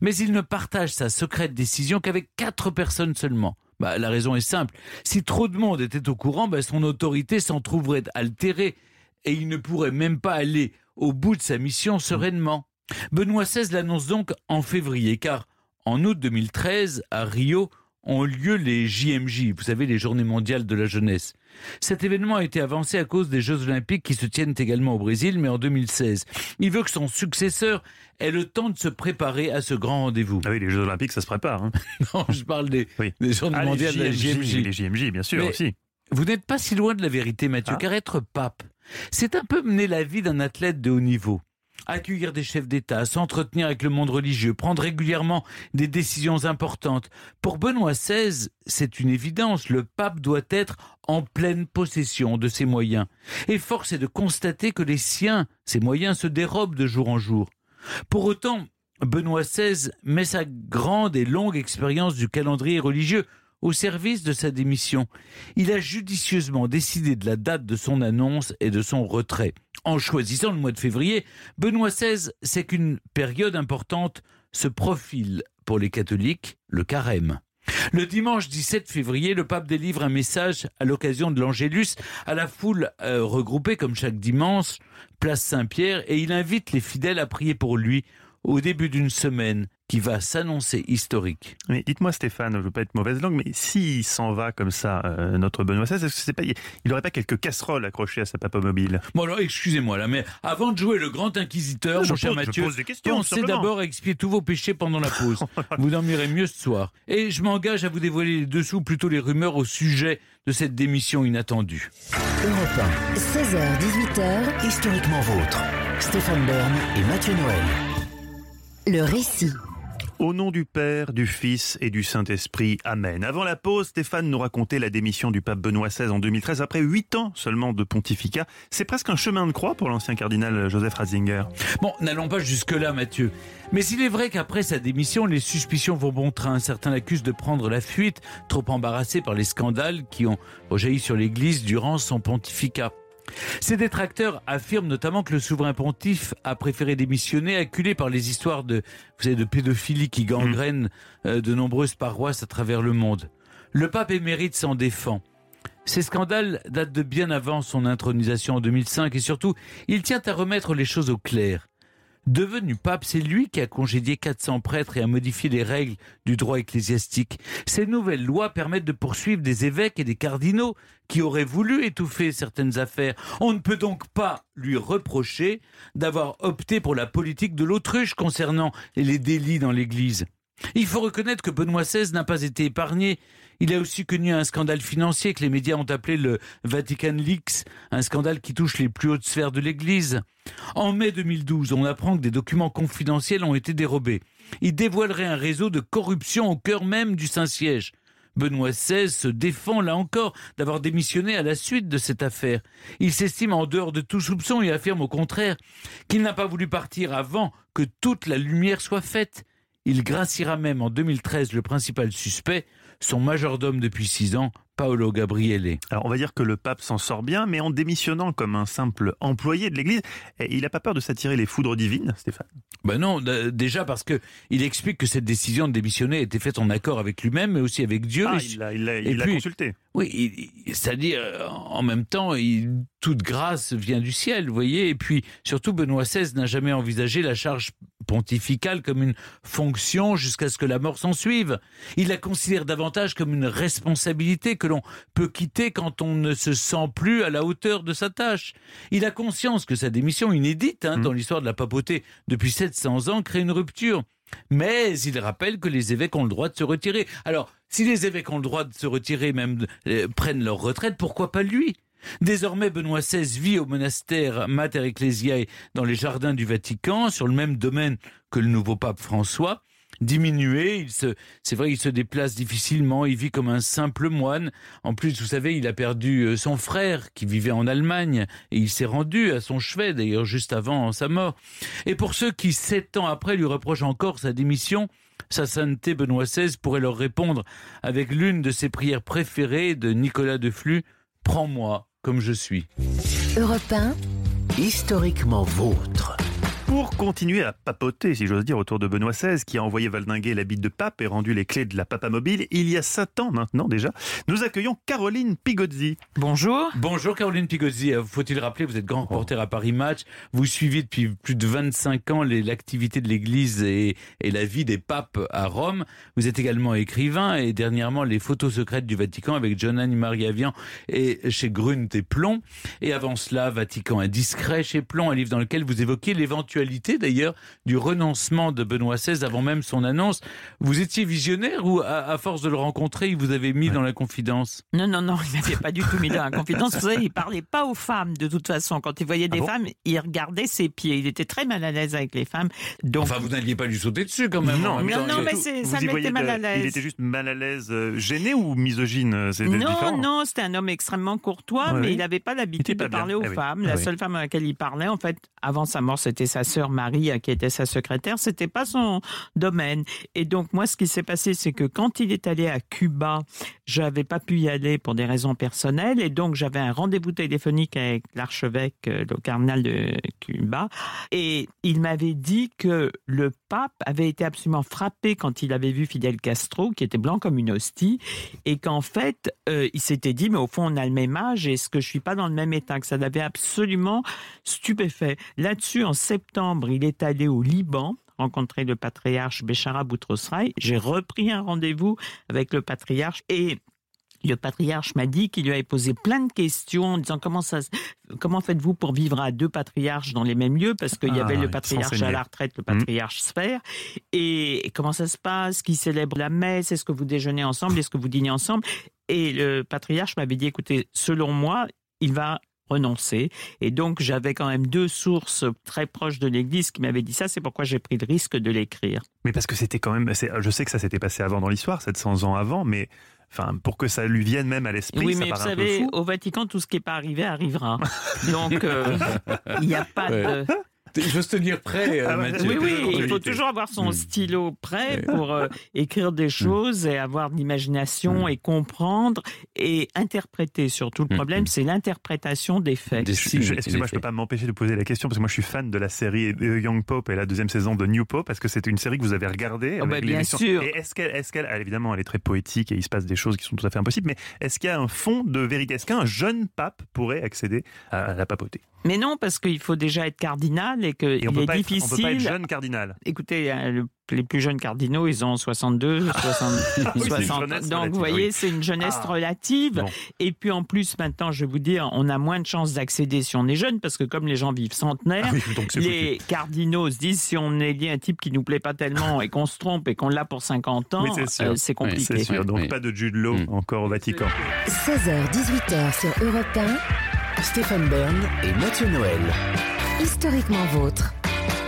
[SPEAKER 2] Mais il ne partage sa secrète décision qu'avec quatre personnes seulement. Bah, la raison est simple. Si trop de monde était au courant, bah, son autorité s'en trouverait altérée et il ne pourrait même pas aller au bout de sa mission sereinement. Benoît XVI l'annonce donc en février, car en août 2013, à Rio, ont lieu les JMJ, vous savez, les Journées mondiales de la jeunesse. Cet événement a été avancé à cause des Jeux olympiques qui se tiennent également au Brésil, mais en 2016. Il veut que son successeur ait le temps de se préparer à ce grand rendez-vous.
[SPEAKER 1] Ah oui, les Jeux olympiques, ça se prépare. hein.
[SPEAKER 2] Non, je parle des,
[SPEAKER 1] Oui.
[SPEAKER 2] des Journées
[SPEAKER 1] Ah,
[SPEAKER 2] de la
[SPEAKER 1] JMJ,
[SPEAKER 2] JMJ.
[SPEAKER 1] Les JMJ, bien sûr,
[SPEAKER 2] Mais
[SPEAKER 1] aussi.
[SPEAKER 2] Vous n'êtes pas si loin de la vérité, Mathieu,
[SPEAKER 1] Ah.
[SPEAKER 2] car être pape, c'est un peu mener la vie d'un athlète de haut niveau. Accueillir des chefs d'État, s'entretenir avec le monde religieux, prendre régulièrement des décisions importantes. Pour Benoît XVI, c'est une évidence, le pape doit être en pleine possession de ses moyens. Et force est de constater que les siens, ces moyens, se dérobent de jour en jour. Pour autant, Benoît XVI met sa grande et longue expérience du calendrier religieux au service de sa démission. Il a judicieusement décidé de la date de son annonce et de son retrait. En choisissant le mois de février, Benoît XVI sait qu'une période importante se profile pour les catholiques, le carême. Le dimanche 17 février, le pape délivre un message à l'occasion de l'Angélus à la foule euh, regroupée comme chaque dimanche, place Saint-Pierre, et il invite les fidèles à prier pour lui au début d'une semaine qui va s'annoncer historique.
[SPEAKER 1] Mais dites-moi, Stéphane, je ne veux pas être mauvaise langue, mais s'il s'en va comme ça, euh, notre Benoît XVI, est-ce que c'est pas, il n'aurait pas quelques casseroles accrochées à sa papomobile
[SPEAKER 2] Bon alors, excusez-moi là, mais avant de jouer le grand inquisiteur, mon cher
[SPEAKER 1] pose- je
[SPEAKER 2] Mathieu,
[SPEAKER 1] pose des questions,
[SPEAKER 2] pensez
[SPEAKER 1] simplement.
[SPEAKER 2] d'abord à expier tous vos péchés pendant la pause. vous dormirez mieux ce soir. Et je m'engage à vous dévoiler les dessous, plutôt les rumeurs au sujet de cette démission inattendue.
[SPEAKER 7] Europe 1, 16h, 18h,
[SPEAKER 8] Historiquement vôtre. Stéphane Bern et Mathieu Noël.
[SPEAKER 7] le récit.
[SPEAKER 1] Au nom du Père, du Fils et du Saint-Esprit. Amen. Avant la pause, Stéphane nous racontait la démission du pape Benoît XVI en 2013 après huit ans seulement de pontificat. C'est presque un chemin de croix pour l'ancien cardinal Joseph Ratzinger.
[SPEAKER 2] Bon, n'allons pas jusque-là, Mathieu. Mais il est vrai qu'après sa démission, les suspicions vont bon train. Certains l'accusent de prendre la fuite, trop embarrassé par les scandales qui ont rejailli sur l'Église durant son pontificat. Ses détracteurs affirment notamment que le souverain pontife a préféré démissionner, acculé par les histoires de, de pédophilie qui gangrènent euh, de nombreuses paroisses à travers le monde. Le pape émérite s'en défend. Ces scandales datent de bien avant son intronisation en 2005 et surtout, il tient à remettre les choses au clair. Devenu pape, c'est lui qui a congédié 400 prêtres et a modifié les règles du droit ecclésiastique. Ces nouvelles lois permettent de poursuivre des évêques et des cardinaux qui auraient voulu étouffer certaines affaires. On ne peut donc pas lui reprocher d'avoir opté pour la politique de l'autruche concernant les délits dans l'Église. Il faut reconnaître que Benoît XVI n'a pas été épargné. Il a aussi connu un scandale financier que les médias ont appelé le Vatican Leaks, un scandale qui touche les plus hautes sphères de l'Église. En mai 2012, on apprend que des documents confidentiels ont été dérobés. Il dévoilerait un réseau de corruption au cœur même du Saint-Siège. Benoît XVI se défend là encore d'avoir démissionné à la suite de cette affaire. Il s'estime en dehors de tout soupçon et affirme au contraire qu'il n'a pas voulu partir avant que toute la lumière soit faite. Il graciera même en 2013 le principal suspect, son majordome depuis six ans, Paolo Gabriele.
[SPEAKER 1] Alors on va dire que le pape s'en sort bien, mais en démissionnant comme un simple employé de l'Église, eh, il n'a pas peur de s'attirer les foudres divines, Stéphane?
[SPEAKER 2] Ben non, déjà parce que il explique que cette décision de démissionner a été faite en accord avec lui-même, mais aussi avec Dieu.
[SPEAKER 1] Ah, il l'a consulté.
[SPEAKER 2] Oui, c'est-à-dire euh, en même temps, il- toute grâce vient du ciel, vous voyez. Et puis surtout, Benoît XVI n'a jamais envisagé la charge pontificale comme une fonction jusqu'à ce que la mort s'en suive. Il la considère davantage comme une responsabilité que l'on peut quitter quand on ne se sent plus à la hauteur de sa tâche. Il a conscience que sa démission inédite hein, dans l'histoire de la papauté depuis 700 ans crée une rupture. Mais il rappelle que les évêques ont le droit de se retirer. Alors, si les évêques ont le droit de se retirer, même euh, prennent leur retraite, pourquoi pas lui? Désormais, Benoît XVI vit au monastère Mater Ecclesiae dans les jardins du Vatican, sur le même domaine que le nouveau pape François. Diminué, il se, c'est vrai, il se déplace difficilement, il vit comme un simple moine. En plus, vous savez, il a perdu euh, son frère qui vivait en Allemagne et il s'est rendu à son chevet, d'ailleurs, juste avant sa mort. Et pour ceux qui, sept ans après, lui reprochent encore sa démission, sa sainteté Benoît XVI pourrait leur répondre avec l'une de ses prières préférées de Nicolas de Flux Prends-moi comme je suis.
[SPEAKER 7] Europe 1,
[SPEAKER 8] Historiquement vôtre.
[SPEAKER 1] Pour continuer à papoter, si j'ose dire, autour de Benoît XVI, qui a envoyé valdinguer l'habit de pape et rendu les clés de la papamobile, il y a sept ans maintenant déjà, nous accueillons Caroline Pigozzi.
[SPEAKER 14] Bonjour.
[SPEAKER 2] Bonjour Caroline Pigozzi. Euh, Faut-il rappeler, vous êtes grand reporter à Paris Match. Vous suivez depuis plus de 25 ans les- l'activité de l'Église et, et la vie des papes à Rome. Vous êtes également écrivain et dernièrement les photos secrètes du Vatican avec Giovanni Maria Vian et chez Grunt et Plomb. Et avant cela, Vatican indiscret chez Plomb, un livre dans lequel vous évoquez d'ailleurs du renoncement de Benoît XVI avant même son annonce. Vous étiez visionnaire ou à, à force de le rencontrer, il vous avait mis dans la confidence?
[SPEAKER 14] Non, non, non, il m'avait pas du tout mis dans la confidence. Vous savez, il parlait pas aux femmes de toute façon. Quand il voyait des
[SPEAKER 2] bon?
[SPEAKER 14] femmes, il regardait ses pieds. Il était très mal à l'aise avec les femmes. Donc,
[SPEAKER 2] Enfin, vous n'alliez pas lui sauter dessus quand même.
[SPEAKER 14] non, non, mais ça mettait mal à l'aise.
[SPEAKER 1] Il était juste mal à l'aise, euh, gêné ou misogyne euh,
[SPEAKER 14] Non,
[SPEAKER 1] différent?
[SPEAKER 14] non, c'était un homme extrêmement courtois,
[SPEAKER 1] Ouais,
[SPEAKER 14] mais
[SPEAKER 1] oui.
[SPEAKER 14] il n'avait pas l'habitude de
[SPEAKER 1] bien.
[SPEAKER 14] parler aux
[SPEAKER 1] Eh
[SPEAKER 14] femmes.
[SPEAKER 1] Ah
[SPEAKER 14] La
[SPEAKER 1] oui.
[SPEAKER 14] seule femme à laquelle il parlait, en fait, avant sa mort, c'était sa sœur Marie, qui était sa secrétaire. C'était pas son domaine. Et donc, moi, ce qui s'est passé, c'est que quand il est allé à Cuba, j'avais pas pu y aller pour des raisons personnelles. Et donc, j'avais un rendez-vous téléphonique avec l'archevêque, euh, le cardinal de Cuba. Et il m'avait dit que le pape avait été absolument frappé quand il avait vu Fidel Castro, qui était blanc comme une hostie, et qu'en fait, euh, il s'était dit, mais au fond, on a le même âge, est-ce que je suis pas dans le même état Que ça? L'avait absolument stupéfait. Là-dessus, en septembre, il est allé au Liban rencontrer le patriarche Béchara Boutros-Rai. J'ai repris un rendez-vous avec le patriarche et le patriarche m'a dit qu'il lui avait posé plein de questions en disant comment ça, comment faites-vous pour vivre à deux patriarches dans les mêmes lieux? Parce qu'il y
[SPEAKER 1] Ah,
[SPEAKER 14] avait le patriarche à la retraite, le patriarche Sphère et comment ça se passe, qui célèbre la messe, est-ce que vous déjeunez ensemble, est-ce que vous dînez ensemble? Et le patriarche m'avait dit écoutez, selon moi, il va renoncer. Et donc, j'avais quand même deux sources très proches de l'Église qui m'avaient dit ça. C'est pourquoi j'ai pris le risque de l'écrire.
[SPEAKER 1] Mais parce que c'était quand même. Je sais que ça s'était passé avant dans l'histoire, 700 ans avant, mais enfin, pour que ça lui vienne même à l'esprit,
[SPEAKER 14] Oui,
[SPEAKER 1] ça
[SPEAKER 14] mais vous savez, au Vatican, tout ce qui n'est pas arrivé arrivera. Donc, euh, il n'y a pas de...
[SPEAKER 2] Il faut se tenir prêt, euh,
[SPEAKER 1] Ah
[SPEAKER 2] Mathieu.
[SPEAKER 14] Oui, oui, il faut toujours avoir son
[SPEAKER 2] Mm.
[SPEAKER 14] stylo prêt pour euh, écrire des choses et avoir de l'imagination et comprendre et interpréter. Surtout, le problème, c'est l'interprétation des faits.
[SPEAKER 1] Je- je- Excusez-moi, je peux
[SPEAKER 2] faits.
[SPEAKER 1] pas m'empêcher de poser la question parce que moi je suis fan de la série The Young Pope et la deuxième saison de New Pope parce que c'était une série que vous avez regardée.
[SPEAKER 14] Oh, bah, bien sûr.
[SPEAKER 1] Et est-ce qu'elle, est-ce qu'elle, elle, évidemment, elle est très poétique et il se passe des choses qui sont tout à fait impossibles, mais est-ce qu'il y a un fond de vérité? Est-ce qu'un jeune pape pourrait accéder à la papauté?
[SPEAKER 14] Mais non, parce qu'il faut déjà être cardinal et qu'il est
[SPEAKER 1] pas être-
[SPEAKER 14] difficile.
[SPEAKER 1] on peut pas être jeune cardinal.
[SPEAKER 14] Écoutez, euh, le- les plus jeunes cardinaux, ils ont 62, 60,
[SPEAKER 1] Ah oui, c'est une
[SPEAKER 14] 60
[SPEAKER 1] jeunesse
[SPEAKER 14] Donc,
[SPEAKER 1] relative,
[SPEAKER 14] vous voyez,
[SPEAKER 1] oui.
[SPEAKER 14] c'est une jeunesse
[SPEAKER 1] Ah,
[SPEAKER 14] relative.
[SPEAKER 1] bon.
[SPEAKER 14] Et puis, en plus, maintenant, je vais vous dire, on a moins de chances d'accéder si on est jeune, parce que comme les gens vivent centenaires,
[SPEAKER 1] Ah oui,
[SPEAKER 14] les cardinaux se disent, si on est lié à un type qui nous plaît pas tellement et qu'on se trompe et qu'on l'a pour 50 ans,
[SPEAKER 1] Oui, c'est
[SPEAKER 14] euh, compliqué.
[SPEAKER 1] C'est sûr. Donc
[SPEAKER 2] Oui.
[SPEAKER 1] pas de Jude Law
[SPEAKER 2] Mm.
[SPEAKER 1] encore au Vatican.
[SPEAKER 7] 16h, 18h sur Europe 1,
[SPEAKER 8] Stéphane Bern et Mathieu Noël.
[SPEAKER 7] historiquement vôtre.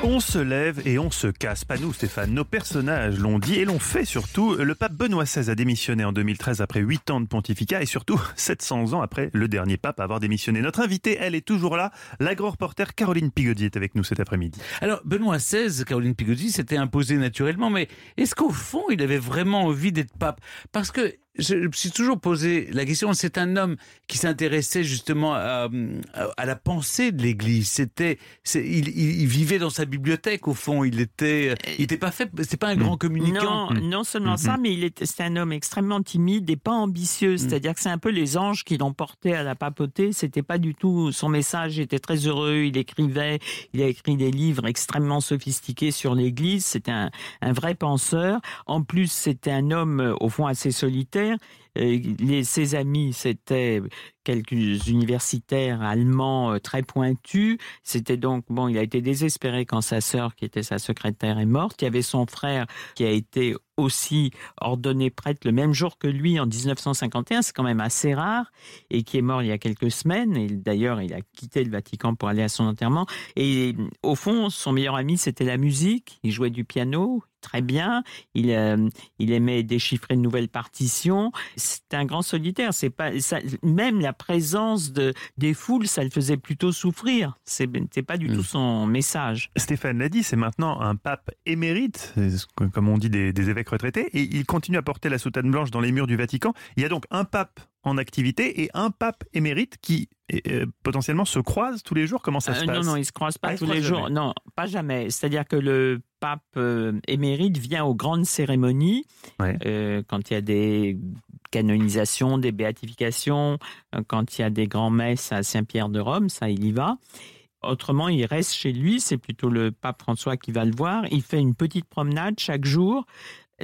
[SPEAKER 1] On se lève et on se casse. Pas nous, Stéphane. Nos personnages l'ont dit et l'ont fait surtout. Le pape Benoît XVI a démissionné en 2013 après 8 ans de pontificat et surtout 700 ans après le dernier pape à avoir démissionné. Notre invitée, elle est toujours là. L'agro-reporter Caroline Pigodi est avec nous cet après-midi.
[SPEAKER 2] Alors, Benoît XVI, Caroline Pigozzi, s'était imposé naturellement, mais est-ce qu'au fond, il avait vraiment envie d'être pape? Parce que je me suis toujours posé la question. C'est un homme qui s'intéressait justement à, à la pensée de l'Église. C'était, c'est- il, il- il vivait dans sa bibliothèque au fond. Il était, il était pas fait. C'était pas un grand communicant.
[SPEAKER 14] Non, non seulement ça, mais il était, c'était un homme extrêmement timide et pas ambitieux. C'est-à-dire que c'est un peu les anges qui l'ont porté à la papauté. C'était pas du tout son message. Il était très heureux. Il écrivait. Il a écrit des livres extrêmement sophistiqués sur l'Église. C'était un, un vrai penseur. En plus, c'était un homme euh, au fond assez solitaire. Euh, les- ses amis, c'était quelques universitaires allemands euh, très pointus. C'était donc, bon, il a été désespéré quand sa sœur, qui était sa secrétaire, est morte. Il y avait son frère qui a été aussi ordonné prêtre le même jour que lui en 1951, c'est quand même assez rare, et qui est mort il y a quelques semaines. Et d'ailleurs, il a quitté le Vatican pour aller à son enterrement. Et au fond, son meilleur ami, c'était la musique. Il jouait du piano très bien. Il, euh, il aimait déchiffrer de nouvelles partitions. C'est un grand solitaire. C'est pas ça- même la présence de des foules, ça le faisait plutôt souffrir. C'est pas du tout son message.
[SPEAKER 1] Stéphane l'a dit, c'est maintenant un pape émérite, comme on dit des, des évêques retraités, et il continue à porter la soutane blanche dans les murs du Vatican. Il y a donc un pape en activité et un pape émérite qui euh, potentiellement se croisent tous les jours. Comment ça se
[SPEAKER 14] Euh,
[SPEAKER 1] passe?
[SPEAKER 14] non, non, ils se croisent pas
[SPEAKER 1] Ah,
[SPEAKER 14] tous les jours.
[SPEAKER 1] jamais.
[SPEAKER 14] Non, pas jamais. C'est-à-dire que le pape euh, émérite vient aux grandes cérémonies euh, quand il y a des canonisations, des béatifications, euh, quand il y a des grands messes à Saint-Pierre de Rome, ça, il y va. Autrement, il reste chez lui, c'est plutôt le pape François qui va le voir. Il fait une petite promenade chaque jour.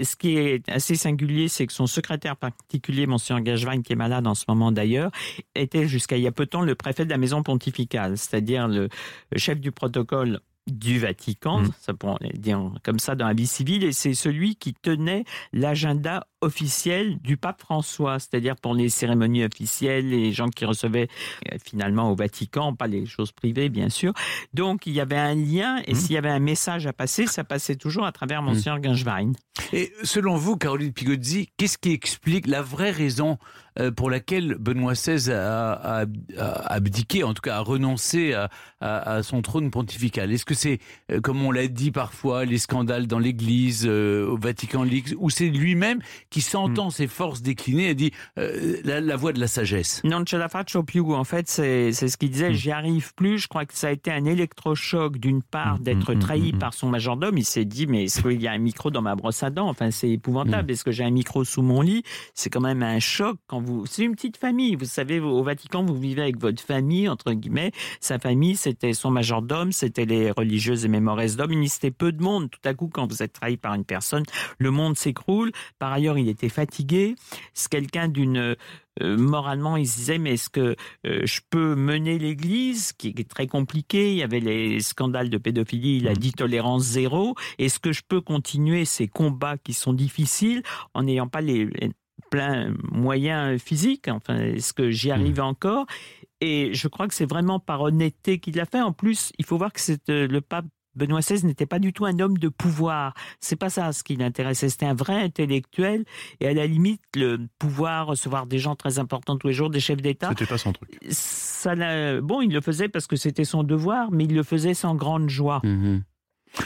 [SPEAKER 14] Ce qui est assez singulier, c'est que son secrétaire particulier, Monsieur Gagevin, qui est malade en ce moment d'ailleurs, était jusqu'à il y a peu de temps le préfet de la maison pontificale, c'est-à-dire le chef du protocole du Vatican, ça pourrait dire comme ça dans la vie civile, et c'est celui qui tenait l'agenda officiel du pape François, c'est-à-dire pour les cérémonies officielles, les gens qui recevaient euh, finalement au Vatican, pas les choses privées bien sûr. Donc il y avait un lien, et s'il y avait un message à passer, ça passait toujours à travers Monsieur Gangevin.
[SPEAKER 2] Et selon vous, Caroline Pigozzi, qu'est-ce qui explique la vraie raison euh, pour laquelle Benoît XVI a, a- a abdiqué, en tout cas a renoncé à, à- à son trône pontifical? Est-ce que c'est, euh, comme on l'a dit parfois, les scandales dans l'Église, euh, au Vatican ou c'est lui-même qui, sentant ses forces décliner, a dit euh, la, la voie de la sagesse
[SPEAKER 14] Non ce la faccio più. En fait, c'est ce qu'il disait. J'y arrive plus. Je crois que ça a été un électrochoc d'une part d'être trahi par son majordome. Il s'est dit mais est-ce qu'il y a un micro dans ma brosse à dents? Enfin, c'est épouvantable. Est-ce que j'ai un micro sous mon lit? C'est quand même un choc quand vous. C'est une petite famille. Vous savez, au Vatican, vous vivez avec votre famille entre guillemets. Sa famille, c'était son majordome, c'était les religieuses et mémores d'hommes. Il restait peu de monde. Tout à coup, quand vous êtes trahi par une personne, le monde s'écroule. Par ailleurs, il était fatigué. C'est quelqu'un d'une euh, moralement, il se disait, mais est-ce que euh, je peux mener l'Église, qui est très compliqué Il y avait les scandales de pédophilie, il a dit tolérance zéro. Est-ce que je peux continuer ces combats qui sont difficiles en n'ayant pas les, les plein moyens physiques? Enfin, est-ce que j'y arrive encore? Et je crois que c'est vraiment par honnêteté qu'il l'a fait. En plus, il faut voir que c'est euh, le pape Benoît XVI n'était pas du tout un homme de pouvoir. C'est pas ça ce qui l'intéressait. C'était un vrai intellectuel et à la limite le pouvoir recevoir des gens très importants tous les jours, des chefs d'État.
[SPEAKER 1] C'était pas son truc.
[SPEAKER 14] Ça bon, il le faisait parce que c'était son devoir, mais il le faisait sans grande joie.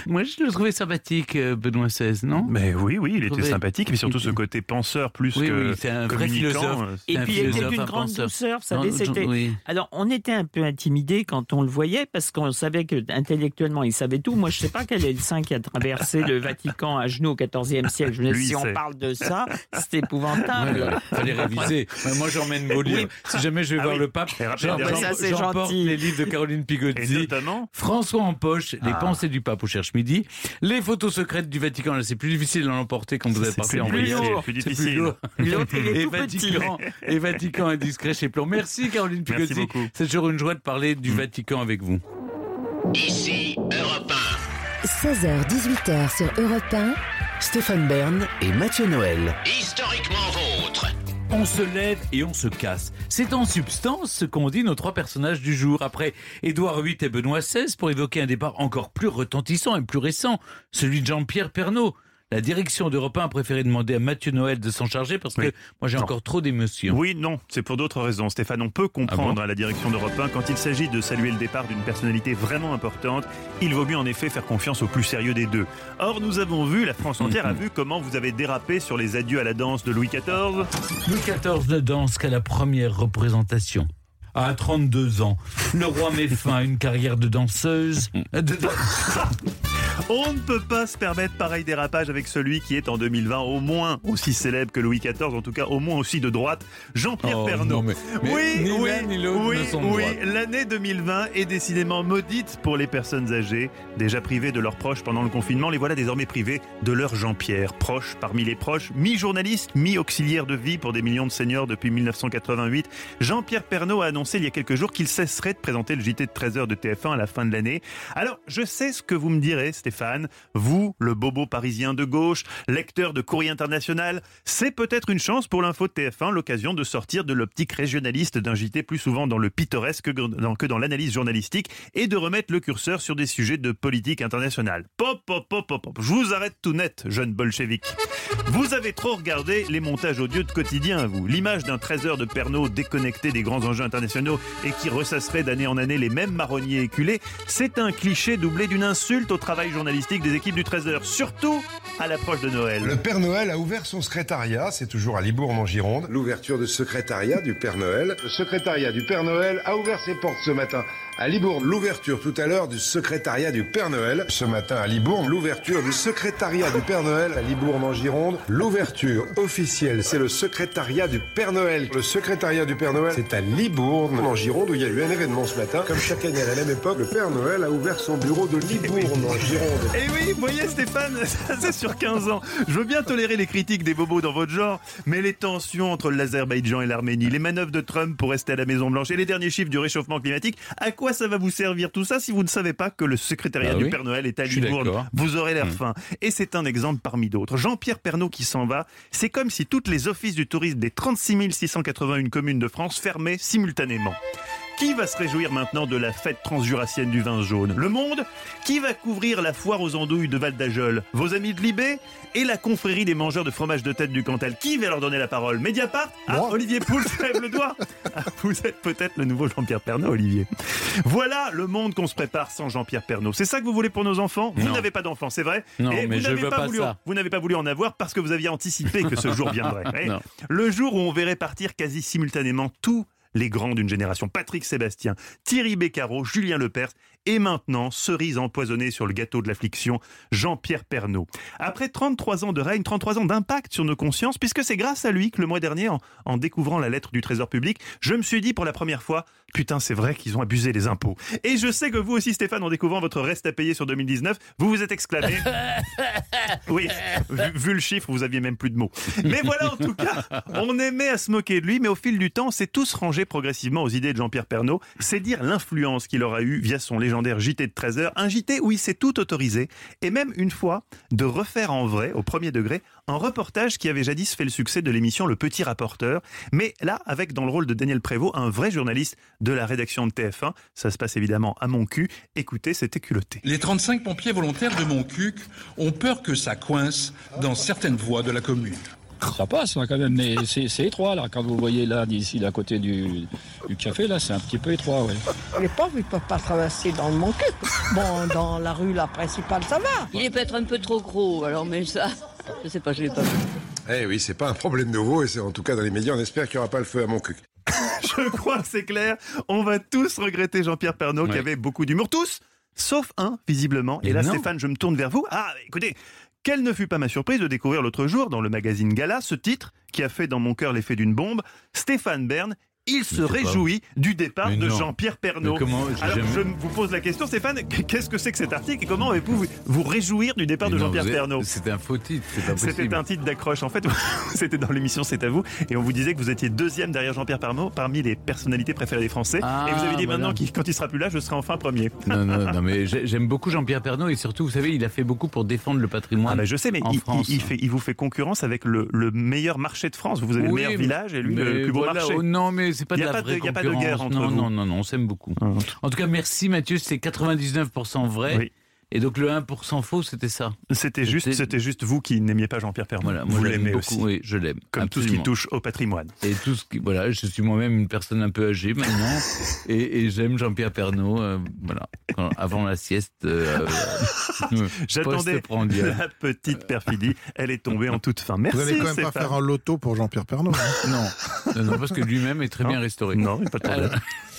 [SPEAKER 2] Moi, je le trouvais sympathique, euh, Benoît XVI, non?
[SPEAKER 1] Mais oui, oui, il était
[SPEAKER 2] trouvais-
[SPEAKER 1] sympathique, mais surtout ce côté penseur plus
[SPEAKER 2] Oui,
[SPEAKER 1] que
[SPEAKER 2] oui, c'est un vrai philosophe.
[SPEAKER 1] euh,
[SPEAKER 14] Et puis il était d'une
[SPEAKER 2] un
[SPEAKER 14] grande
[SPEAKER 2] penseur.
[SPEAKER 14] douceur, vous savez, c'était.
[SPEAKER 2] oui.
[SPEAKER 14] Alors on était un peu intimidé quand on le voyait parce qu'on savait que intellectuellement il savait tout. Moi je sais pas quel est le saint qui a traversé le Vatican à genoux au XIVe siècle. Je me dis,
[SPEAKER 2] Lui,
[SPEAKER 14] si
[SPEAKER 2] il
[SPEAKER 14] on parle de ça, c'est épouvantable.
[SPEAKER 2] Ouais, fallait réviser. Moi, j'emmène vos livres. Si jamais je vais
[SPEAKER 1] Ah
[SPEAKER 2] voir
[SPEAKER 1] oui.
[SPEAKER 2] le pape, j'emporte les livres de Caroline Pigozzi.
[SPEAKER 1] Et notamment
[SPEAKER 2] François en poche, les
[SPEAKER 1] Ah.
[SPEAKER 2] pensées du pape midi, les photos secrètes du Vatican. Là, c'est plus difficile d'en emporter quand vous êtes
[SPEAKER 1] C'est
[SPEAKER 2] parti
[SPEAKER 1] plus
[SPEAKER 2] en
[SPEAKER 1] plus
[SPEAKER 2] C'est
[SPEAKER 1] difficile.
[SPEAKER 14] est
[SPEAKER 2] et. Vatican, et Vatican indiscret chez Plon. Merci Caroline
[SPEAKER 1] beaucoup.
[SPEAKER 2] C'est toujours une joie de parler du Vatican avec vous.
[SPEAKER 10] Ici Europe
[SPEAKER 7] 16h-18h sur Europe 1.
[SPEAKER 8] Stéphane Bern et Mathieu Noël.
[SPEAKER 10] 1, historiquement.
[SPEAKER 2] On se lève et on se casse. C'est en substance ce qu'ont dit nos trois personnages du jour. Après Édouard VIII et Benoît XVI, pour évoquer un départ encore plus retentissant et plus récent, celui de Jean-Pierre Pernaud. La direction d'Europe 1 a préféré demander à Mathieu Noël de s'en charger parce que
[SPEAKER 1] Oui.
[SPEAKER 2] moi j'ai encore trop d'émotions.
[SPEAKER 1] Oui, non, c'est pour d'autres raisons. Stéphane, on peut comprendre
[SPEAKER 2] Ah bon
[SPEAKER 1] à la direction d'Europe 1 quand il s'agit de saluer le départ d'une personnalité vraiment importante. Il vaut mieux en effet faire confiance au plus sérieux des deux. Or, nous avons vu, la France entière a vu comment vous avez dérapé sur les adieux à la danse de Louis XIV.
[SPEAKER 2] Louis XIV ne danse qu'à la première représentation. À 32 ans, le roi met fin à une carrière de danseuse. de dan-
[SPEAKER 1] On ne peut pas se permettre pareil dérapage avec celui qui est en 2020 au moins aussi célèbre que Louis XIV, en tout cas au moins aussi de droite, Jean-Pierre
[SPEAKER 2] Oh,
[SPEAKER 1] Pernaut.
[SPEAKER 2] non, mais- mais
[SPEAKER 1] oui,
[SPEAKER 2] ni
[SPEAKER 1] oui, oui, oui, l'année 2020 est décidément maudite pour les personnes âgées, déjà privées de leurs proches pendant le confinement. Les voilà désormais privées de leur Jean-Pierre, proche parmi les proches, mi-journaliste, mi-auxiliaire de vie pour des millions de seniors depuis 1988. Jean-Pierre Pernaut a annoncé il y a quelques jours qu'il cesserait de présenter le JT de 13h de TF1 à la fin de l'année. Alors, je sais ce que vous me direz, Stéphane. Vous, le bobo parisien de gauche, lecteur de Courrier International, c'est peut-être une chance pour l'info de TF1, l'occasion de sortir de l'optique régionaliste d'un JT plus souvent dans le pittoresque que dans, l'analyse journalistique et de remettre le curseur sur des sujets de politique internationale. Pop, pop, pop, pop, pop. Je vous arrête tout net, jeune bolchevique. Vous avez trop regardé les montages audio de quotidien, vous. L'image d'un 13 heures de Pernod déconnecté des grands enjeux internationaux et qui ressasserait d'année en année les mêmes marronniers éculés, c'est un cliché doublé d'une insulte au travail journalistique des équipes du 13 heures, surtout à l'approche de Noël.
[SPEAKER 12] Le Père Noël a ouvert son secrétariat, c'est toujours à Libourne en Gironde. L'ouverture du secrétariat du Père Noël. Le secrétariat du Père Noël a ouvert ses portes ce matin à Libourne. L'ouverture tout à l'heure du secrétariat du Père Noël. Ce matin à Libourne, l'ouverture du secrétariat du Père Noël à Libourne en Gironde. L'ouverture officielle, c'est le secrétariat du Père Noël. Le secrétariat du Père Noël, c'est à Libourne en Gironde où il y a eu un événement ce matin. Comme chaque année à la même époque, le Père Noël a ouvert son bureau de Libourne en Gironde.
[SPEAKER 1] Et oui, vous voyez Stéphane, ça c'est sur 15 ans. Je veux bien tolérer les critiques des bobos dans votre genre, mais les tensions entre l'Azerbaïdjan et l'Arménie, les manœuvres de Trump pour rester à la Maison Blanche et les derniers chiffres du réchauffement climatique, à quoi ça va vous servir tout ça si vous ne savez pas que le secrétariat
[SPEAKER 2] Bah
[SPEAKER 1] du
[SPEAKER 2] oui,
[SPEAKER 1] Père Noël est à Libourne. Vous aurez l'air
[SPEAKER 2] Hmm.
[SPEAKER 1] fin. Et c'est un exemple parmi d'autres. Jean-Pierre Pernaut qui s'en va, c'est comme si toutes les offices du tourisme des 36 681 communes de France fermaient simultanément. Qui va se réjouir maintenant de la fête transjurassienne du vin jaune? Le Monde? Qui va couvrir la foire aux andouilles de Val d'Ajol? Vos amis de Libé? Et la confrérie des mangeurs de fromage de tête du Cantal Qui va leur donner la parole? Mediapart? Ah, Olivier Pouls lève le doigt. Ah, Vous êtes peut-être le nouveau Jean-Pierre Pernaut, Olivier. Voilà le monde qu'on se prépare sans Jean-Pierre Pernaut. C'est ça que vous voulez pour nos enfants? Vous n'avez pas d'enfants, c'est vrai?
[SPEAKER 2] Non,
[SPEAKER 1] Et
[SPEAKER 2] mais
[SPEAKER 1] vous
[SPEAKER 2] je veux pas
[SPEAKER 1] voulu,
[SPEAKER 2] ça.
[SPEAKER 1] Vous n'avez pas voulu en avoir parce que vous aviez anticipé que ce jour viendrait. Eh,
[SPEAKER 2] Non.
[SPEAKER 1] Le jour où on verrait partir quasi simultanément tous les grands d'une génération. Patrick Sébastien, Thierry Beccaro, Julien Lepers et maintenant, cerise empoisonnée sur le gâteau de l'affliction, Jean-Pierre Pernaut. Après 33 ans de règne, 33 ans d'impact sur nos consciences, puisque c'est grâce à lui que le mois dernier, en découvrant la lettre du Trésor public, je me suis dit pour la première fois, putain, c'est vrai qu'ils ont abusé les impôts. Et je sais que vous aussi, Stéphane, en découvrant votre reste à payer sur 2019, vous vous êtes exclamé. Oui, vu, vu le chiffre, vous aviez même plus de mots. Mais voilà, en tout cas, on aimait à se moquer de lui, mais au fil du temps, on s'est tous rangés progressivement aux idées de Jean-Pierre Pernaut. C'est dire l'influence qu'il aura eue via son légendaire JT de 13 heures, un JT où il s'est tout autorisé, et même une fois de refaire en vrai, au premier degré, un reportage qui avait jadis fait le succès de l'émission Le Petit Rapporteur, mais là, avec dans le rôle de Daniel Prévost, un vrai journaliste de la rédaction de TF1. Ça se passe évidemment à mon cul. Écoutez, c'était culotté.
[SPEAKER 15] Les 35 pompiers volontaires de Montcuq ont peur que ça coince dans certaines voies de la commune.
[SPEAKER 16] Ça passe quand même, mais c'est c'est étroit là. Quand vous voyez là d'ici, là, à côté du, du café, là, c'est un petit peu étroit, ouais.
[SPEAKER 17] Les pauvres, ils peuvent pas traverser dans le manqué. Bon, dans la rue, la principale, ça va.
[SPEAKER 18] Il est peut-être un peu trop gros, alors mais ça, je sais pas, je l'ai pas vu.
[SPEAKER 12] Eh oui, c'est pas un problème nouveau et c'est en tout cas dans les médias, on espère qu'il n'y aura pas le feu à mon cul.
[SPEAKER 1] Je crois que c'est clair. On va tous regretter Jean-Pierre Pernaut qui avait beaucoup d'humour. Tous Sauf un, visiblement. Et là,
[SPEAKER 2] non.
[SPEAKER 1] Stéphane, je me tourne vers vous. Ah, écoutez, quelle ne fut pas ma surprise de découvrir l'autre jour, dans le magazine Gala, ce titre qui a fait dans mon cœur l'effet d'une bombe. Stéphane Bern, il se
[SPEAKER 2] pas
[SPEAKER 1] réjouit du départ de. Jean-Pierre Pernaut.
[SPEAKER 2] Mais comment
[SPEAKER 1] Alors,
[SPEAKER 2] jamais-
[SPEAKER 1] je vous pose la question, Stéphane, qu'est-ce que c'est que cet article et comment avez-vous vous, vous réjouir du départ
[SPEAKER 2] Mais
[SPEAKER 1] de Jean-Pierre Pernaut
[SPEAKER 2] C'était un faux titre.
[SPEAKER 1] C'était un titre d'accroche. En fait, c'était dans l'émission C'est à vous. Et on vous disait que vous étiez deuxième derrière Jean-Pierre Pernaut parmi les personnalités préférées des Français.
[SPEAKER 2] Ah,
[SPEAKER 1] et vous avez dit
[SPEAKER 2] voilà.
[SPEAKER 1] maintenant, qu'il- quand il sera plus là, je serai enfin premier.
[SPEAKER 2] Non, non, non, mais j'ai- j'aime beaucoup Jean-Pierre Pernaut et surtout, vous savez, il a fait beaucoup pour défendre le patrimoine.
[SPEAKER 1] Ah bah je sais, mais
[SPEAKER 2] en
[SPEAKER 1] il,
[SPEAKER 2] France.
[SPEAKER 1] il- il fait, il vous fait concurrence avec le, le meilleur marché de France. Vous avez le meilleur
[SPEAKER 2] mais-
[SPEAKER 1] village et lui le plus beau
[SPEAKER 2] voilà,
[SPEAKER 1] marché.
[SPEAKER 2] oh non, mais c'est pas
[SPEAKER 1] Il
[SPEAKER 2] de la
[SPEAKER 1] pas de-
[SPEAKER 2] vraie
[SPEAKER 1] il y a pas de guerre entre
[SPEAKER 2] non,
[SPEAKER 1] vous.
[SPEAKER 2] non, non, non, on s'aime beaucoup. En tout cas, merci Mathieu, c'est 99% vrai.
[SPEAKER 1] Oui.
[SPEAKER 2] Et donc le 1% faux, c'était ça.
[SPEAKER 1] C'était juste, c'était juste vous qui n'aimiez pas Jean-Pierre Pernaut.
[SPEAKER 2] Voilà,
[SPEAKER 1] vous l'aimez aussi.
[SPEAKER 2] Oui, je l'aime.
[SPEAKER 1] Comme tout ce qui
[SPEAKER 2] absolument.
[SPEAKER 1] touche au patrimoine.
[SPEAKER 2] Et tout ce qui, voilà, je suis moi-même une personne un peu âgée maintenant, et, et j'aime Jean-Pierre Pernaut. euh, voilà, Quand- avant la sieste. euh, euh,
[SPEAKER 1] J'attendais
[SPEAKER 2] post-prandial.
[SPEAKER 1] la petite perfidie. Elle est tombée en toute fin. Merci.
[SPEAKER 5] Vous allez quand même pas faire un loto pour Jean-Pierre Pernaut. hein
[SPEAKER 2] Non, non, non, parce que lui-même est très bien restauré.
[SPEAKER 1] Non, pas de problème.